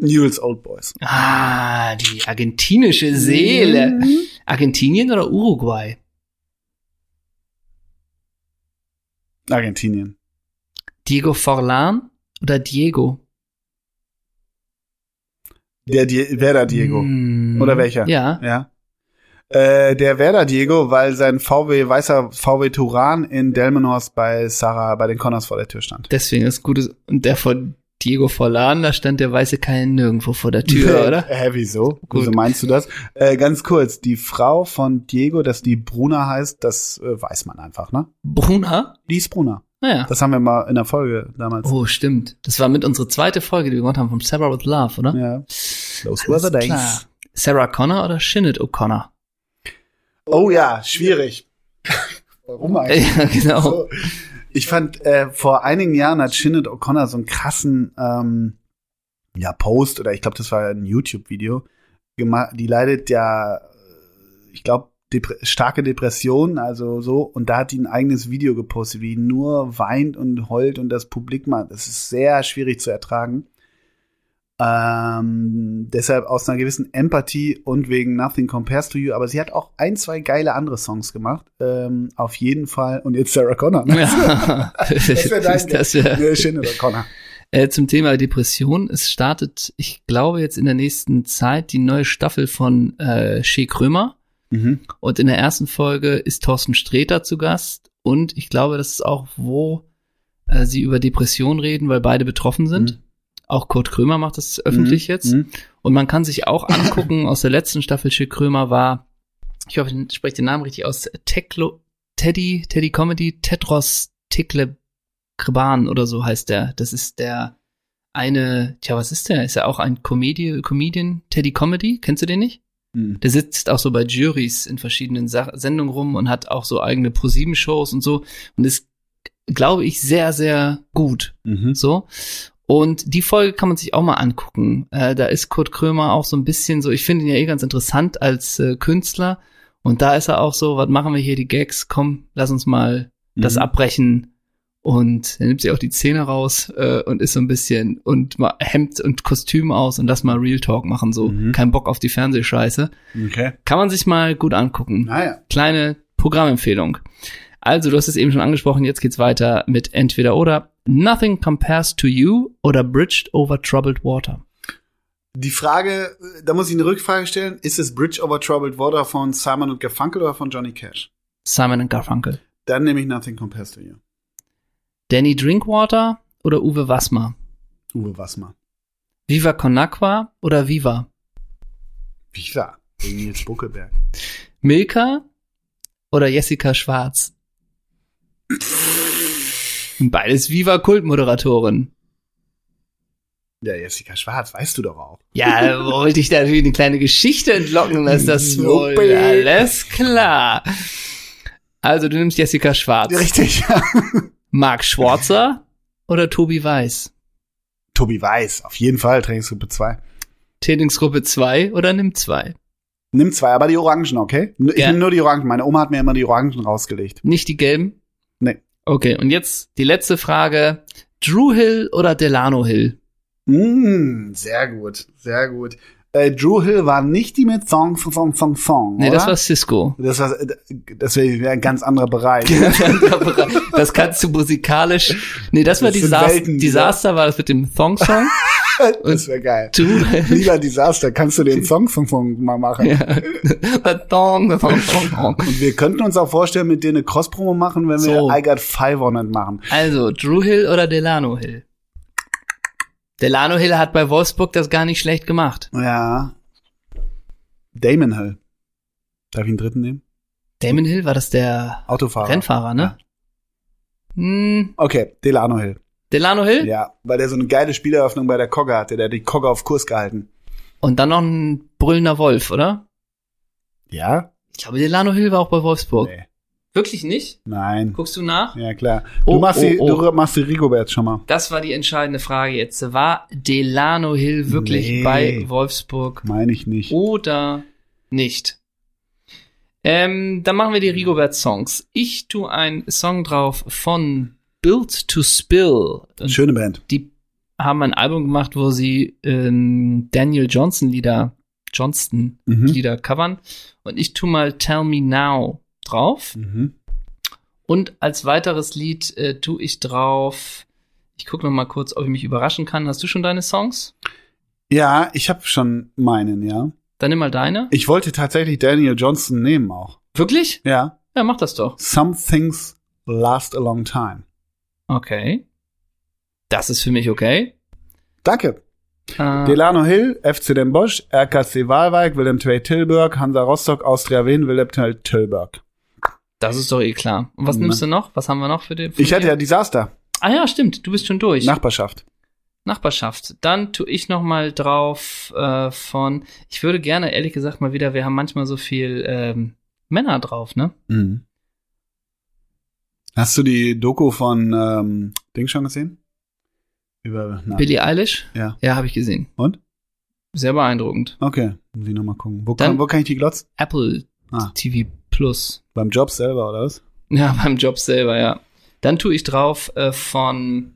Newell's Old Boys. Ah, die argentinische Seele. Mhm. Argentinien oder Uruguay? Argentinien. Diego Forlan oder Diego? Der Die Werder Diego. Hm. Oder welcher? Ja. Ja. Äh, der Werder Diego, weil sein VW, weißer VW Turan in Delmenhorst bei Sarah, bei den Connors vor der Tür stand. Deswegen ist gutes. Und der von Diego Forlan, da stand der weiße Keil nirgendwo vor der Tür, oder? Hä, wieso? Gut. Wieso meinst du das? Äh, ganz kurz, die Frau von Diego, dass die Bruna heißt, das äh, weiß man einfach, ne? Bruna? Die ist Bruna. Naja. Das haben wir mal in der Folge damals. Oh, stimmt. Das war mit unserer zweite Folge, die wir gemacht haben, vom Sarah with Love, oder? Ja. Those were the Alles klar. days. Sarah Connor oder Shinnet O'Connor? Oh ja, schwierig. Warum eigentlich? Ja, genau. So. Ich fand, äh, vor einigen Jahren hat Shinnet O'Connor so einen krassen ähm, ja, Post oder ich glaube, das war ein YouTube-Video gemacht. Die leidet ja, ich glaube, Depre starke Depressionen, also so. Und da hat die ein eigenes Video gepostet, wie nur weint und heult und das Publikum macht. Das ist sehr schwierig zu ertragen. Ähm, deshalb aus einer gewissen Empathie und wegen Nothing Compares to You. Aber sie hat auch ein, zwei geile andere Songs gemacht. Ähm, auf jeden Fall. Und jetzt Sarah Connor. Ne? Ja. das wär dein das wär, Shin oder Connor. äh, zum Thema Depression. Es startet, ich glaube, jetzt in der nächsten Zeit die neue Staffel von äh, Shea Krömer. Mhm. Und in der ersten Folge ist Thorsten Sträter zu Gast. Und ich glaube, das ist auch, wo äh, sie über Depression reden, weil beide betroffen sind. Mhm. Auch Kurt Krömer macht das öffentlich Mhm. jetzt. Mhm. Und man kann sich auch angucken, aus der letzten Staffel Schick Krömer war, ich hoffe, ich spreche den Namen richtig aus, Teklo, Teddy, Teddy Comedy, Tetros Tikle Kreban oder so heißt der. Das ist der eine, tja, was ist der? Ist er auch ein Comedi Comedian? Teddy Comedy? Kennst du den nicht? Mhm. Der sitzt auch so bei Juries in verschiedenen Sa Sendungen rum und hat auch so eigene ProSieben-Shows und so und ist, glaube ich, sehr, sehr gut. Mhm. So. Und die Folge kann man sich auch mal angucken. Äh, da ist Kurt Krömer auch so ein bisschen so, ich finde ihn ja eh ganz interessant als äh, Künstler. Und da ist er auch so, was machen wir hier, die Gags? Komm, lass uns mal das Mhm. abbrechen. Und er nimmt sich auch die Zähne raus äh, und ist so ein bisschen und mal Hemd und Kostüm aus und lass mal Real Talk machen, so. Mhm. Kein Bock auf die Fernsehscheiße. Okay. Kann man sich mal gut angucken Naja. kleine Programmempfehlung. Also, du hast es eben schon angesprochen, jetzt geht's weiter mit entweder oder Nothing Compares to You oder Bridged Over Troubled Water. Die Frage, da muss ich eine Rückfrage stellen, ist es Bridge Over Troubled Water von Simon und Garfunkel oder von Johnny Cash? Simon and Garfunkel. Dann nehme ich Nothing Compares to You. Danny Drinkwater oder Uwe Wassmer. Uwe Wassmer. Viva Con Aqua oder Viva. Viva. Nils Buckelberg. Milka oder Jessica Schwarz. Beides Viva Kultmoderatoren. Ja, Jessica Schwarz, weißt du doch auch. Ja, wollte ich da natürlich eine kleine Geschichte entlocken, dass das wohl alles klar. Also du nimmst Jessica Schwarz. Richtig. Marc Schwarzer oder Tobi Weiß? Tobi Weiß, auf jeden Fall, Trainingsgruppe 2. Trainingsgruppe 2 oder nimm 2? Nimm zwei, aber die Orangen, okay? Ich Ja. nehme nur die Orangen. Meine Oma hat mir immer die Orangen rausgelegt. Nicht die gelben? Nee. Okay, und jetzt die letzte Frage. Drew Hill oder Delano Hill? Mm, sehr gut, sehr gut. äh, Drew Hill war nicht die mit Song, Song, Song, Song, Song. Nee, oder? das war Cisco. Das war, das wäre ein ganz anderer Bereich. das kannst du musikalisch. Nee, das war Das sind Disaster. Welten, Disaster war das mit dem Thong Song. das wäre geil. Du. Lieber Desaster, kannst du den Song, Song, Song mal machen? ja. Und wir könnten uns auch vorstellen, mit denen eine Cross-Promo machen, wenn wir So. I Got Five on It machen. Also, Drew Hill oder Delano Hill? Delano Hill hat bei Wolfsburg das gar nicht schlecht gemacht. Ja. Damon Hill. Darf ich einen dritten nehmen? Damon Hill war das der Autofahrer. Rennfahrer, ne? Hm, Okay, Delano Hill. Delano Hill? Ja, weil der so eine geile Spieleröffnung bei der Kogge hatte. Der hat die Kogge auf Kurs gehalten. Und dann noch ein brüllender Wolf, oder? Ja? Ich glaube, Delano Hill war auch bei Wolfsburg. Nee. Wirklich nicht? Nein. Guckst du nach? Ja, klar. Du Oh, machst die, oh, oh. du machst die Rigobert schon mal. Das war die entscheidende Frage jetzt. War Delano Hill wirklich Nee. bei Wolfsburg Meine ich nicht. oder nicht? Ähm, dann machen wir die Rigobert-Songs. Ich tue einen Song drauf von Built to Spill. Und Schöne Band. die haben ein Album gemacht, wo sie ähm, Daniel Johnson Lieder, Johnston Mhm. Lieder covern. Und ich tue mal Tell Me Now drauf. Mhm. Und als weiteres Lied äh, tue ich drauf. Ich gucke noch mal kurz, ob ich mich überraschen kann. Hast du schon deine Songs? Ja, ich habe schon meinen, ja. Dann nimm mal deine. Ich wollte tatsächlich Daniel Johnson nehmen auch. Wirklich? Ja. Ja, mach das doch. Some things last a long time. Okay. Das ist für mich okay. Danke. Äh, Delano Hill, FC Den Bosch, RKC Walwijk, Willem II Tilburg, Hansa Rostock, Austria Wien, Willem II Tilburg. das ist doch eh klar. Und was Na. nimmst du noch? Was haben wir noch für den? für Ich hatte den? ja Desaster. Ah ja, stimmt. Du bist schon durch. Nachbarschaft. Nachbarschaft. Dann tue ich noch mal drauf äh, von. Ich würde gerne ehrlich gesagt mal wieder. Wir haben manchmal so viel ähm, Männer drauf, ne? Mhm. Hast du die Doku von ähm, Ding schon gesehen? Über na, Billie Eilish. Ja. Ja, habe ich gesehen. Und? Sehr beeindruckend. Okay, muss ich nochmal gucken. Wo Dann- kann, wo kann ich die glotzen? Apple Ah. TV Plus. Beim Job selber, oder was? Ja, beim Job selber, ja. Dann tue ich drauf äh, von,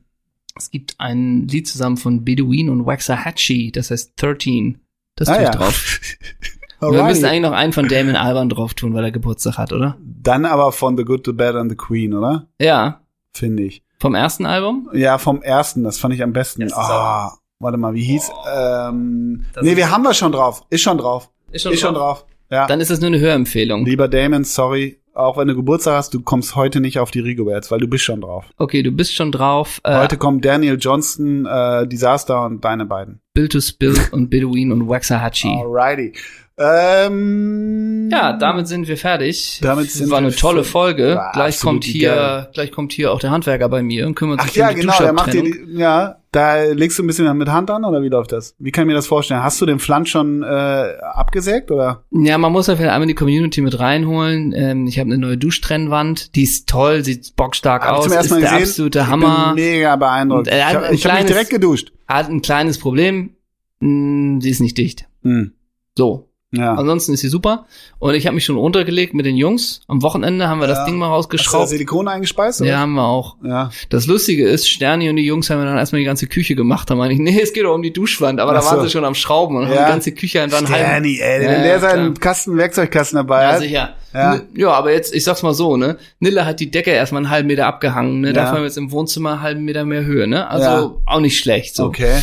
es gibt ein Lied zusammen von Bedouin und Waxahachie, das heißt 13. Das tue ich drauf. Wir müssen eigentlich noch einen von Damon Alban drauf tun, weil er Geburtstag hat, oder? Dann aber von The Good, The Bad and The Queen, oder? Ja, Finde ich. vom ersten Album. Ja, vom ersten, das fand ich am besten. Ah, warte mal, wie hieß? Oh. ähm, Das nee, wir haben wir schon drauf. Ist schon drauf. Ist Ist schon drauf. Ja. Dann ist das nur eine Hörempfehlung. Lieber Damon, sorry, auch wenn du Geburtstag hast, du kommst heute nicht auf die Rigoberts, weil du bist schon drauf. Okay, du bist schon drauf. Äh, Heute kommen Daniel Johnston, äh, Disaster und deine beiden. Bill to Spill und Bedouin und Waxahachie. Alrighty. Ähm, Ja, damit sind wir fertig. Damit sind War eine wir tolle fe- Folge. War gleich kommt hier, geil. gleich kommt hier auch der Handwerker bei mir und kümmert Ach sich ja, um die genau, der macht dir die, ja, da legst du ein bisschen mit Hand an oder wie läuft das? Wie kann ich mir das vorstellen? Hast du den Flansch schon äh, abgesägt oder? Ja, man muss ja vielleicht einmal die Community mit reinholen. Ähm, ich habe eine neue Duschtrennwand, die ist toll, sieht bockstark Hab ich aus, ist Mal der gesehen. absolute Ich Hammer. bin mega beeindruckt. Und hat ich habe ich hab mich direkt geduscht. Hat ein kleines Problem, mh, sie ist nicht dicht. Hm. So, Ja. ansonsten ist sie super. Und ich habe mich schon runtergelegt mit den Jungs. Am Wochenende haben wir Ja. das Ding mal Hast du da rausgeschraubt. Silikon eingespeist? Oder? Ja, haben wir auch. Ja. Das Lustige ist, Sterni und die Jungs haben dann erstmal die ganze Küche gemacht. Da meine ich, nee, es geht doch um die Duschwand. Aber Ach da waren so. sie schon am Schrauben und haben Ja. die ganze Küche einfach. Danny, ey, Ja, wenn der seinen. Kasten, Werkzeugkasten dabei Ja, hat. sicher. Ja. Ja. ja, aber jetzt, ich sag's mal so, ne? Nille hat die Decke erstmal einen halben Meter abgehangen, ne? Ja. Dafür haben wir jetzt im Wohnzimmer einen halben Meter mehr Höhe, ne? Also Ja. auch nicht schlecht. So. Okay.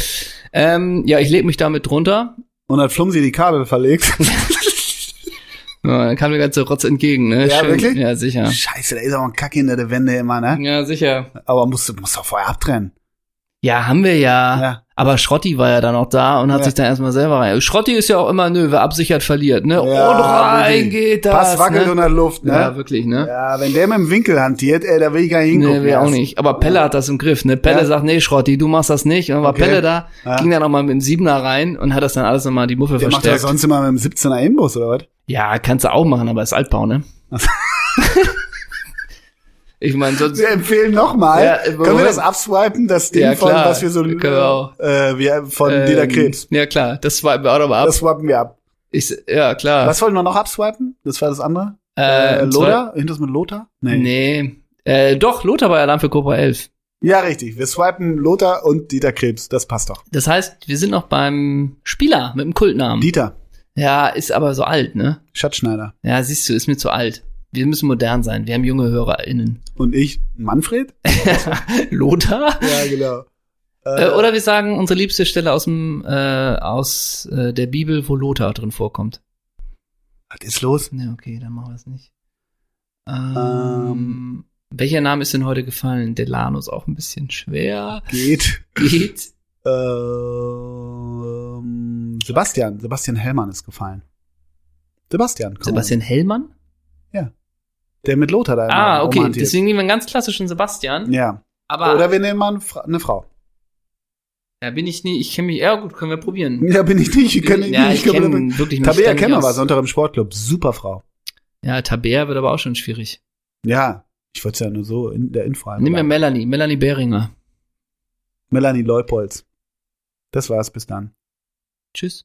Ähm, ja, ich leg mich damit drunter. Und hat Flumsi die Kabel verlegt. Ja, dann kam mir ganze Rotz entgegen, ne? Ja, wirklich? Ja, sicher. Scheiße, da ist auch ein Kack hinter der Wände immer, ne? Ja, sicher. Aber musst du musst doch vorher abtrennen. Ja, haben wir ja. Ja. Aber Schrotti war ja dann auch da und hat Ja. sich dann erstmal selber rein. Schrotti ist ja auch immer, nö, wer absichert, verliert, ne? Ja, und rein wirklich. geht das. Pass wackelt ne? unter der Luft, ne? Ja, wirklich, ne? Ja, wenn der mit dem Winkel hantiert, ey, da will ich gar nicht hingucken. Nee, wir auch nicht. Aber Pelle hat das im Griff, ne? Pelle sagt, nee, Schrotti, du machst das nicht. Und dann war Okay. Pelle da, ging dann nochmal mit dem Siebener rein und hat das dann alles nochmal die Muffe Der macht ja verstärkt. sonst immer mit dem 17er Inbus, oder was? Ja, kannst du auch machen, aber ist Altbau, ne? ich meine, sonst, Wir empfehlen nochmal. Ja, Können wir das abswipen, das Ding Ja, von, was wir so, wir auch. äh, wir, von ähm, Dieter Krebs. Ja, klar, das swipen wir auch nochmal ab. Das swipen wir ab. Ich, ja, klar. Was wollten wir noch abswipen? Das war das andere? Äh, Äh, Lothar? Hinter das mit Lothar? Nee. Äh, doch, Lothar war Alarm für Cobra 11. Ja, richtig. Wir swipen Lothar und Dieter Krebs. Das passt doch. Das heißt, wir sind noch beim Spieler mit dem Kultnamen. Dieter, ja, ist aber so alt, ne? Schatzschneider. Ja, siehst du, ist mir zu alt. Wir müssen modern sein. Wir haben junge HörerInnen. Und ich, Manfred? Lothar? Ja, genau. Äh, oder wir sagen unsere liebste Stelle aus dem äh, aus äh, der Bibel, wo Lothar drin vorkommt. Was ist los? Ja, okay, dann machen wir es nicht. Ähm, Ähm. welcher Name ist denn heute gefallen? Delano ist auch ein bisschen schwer. Geht. Geht. Ähm, Sebastian. Sebastian Hellmann ist gefallen. Sebastian. komm. Sebastian Hellmann? Der mit Lothar da. Ah, okay. romantiert. Deswegen nehmen wir einen ganz klassischen Sebastian. Ja. Aber Oder wir nehmen mal eine Fra- eine Frau. ja, bin ich nie. Ich kenne mich. Ja, gut, können wir probieren. Ja, bin ich nicht. Ich kenne ja, ich ich kenn- kenne wirklich mich Tabea da nicht Kemmer war Sonntag im Sportclub. Super Frau. Ja, Tabea wird aber auch schon schwierig. Ja. Ich wollte es ja nur so in der Info Nehmen wir einmal. Melanie, Melanie Behringer. Melanie Leupolz. Das war's bis dann. Tschüss.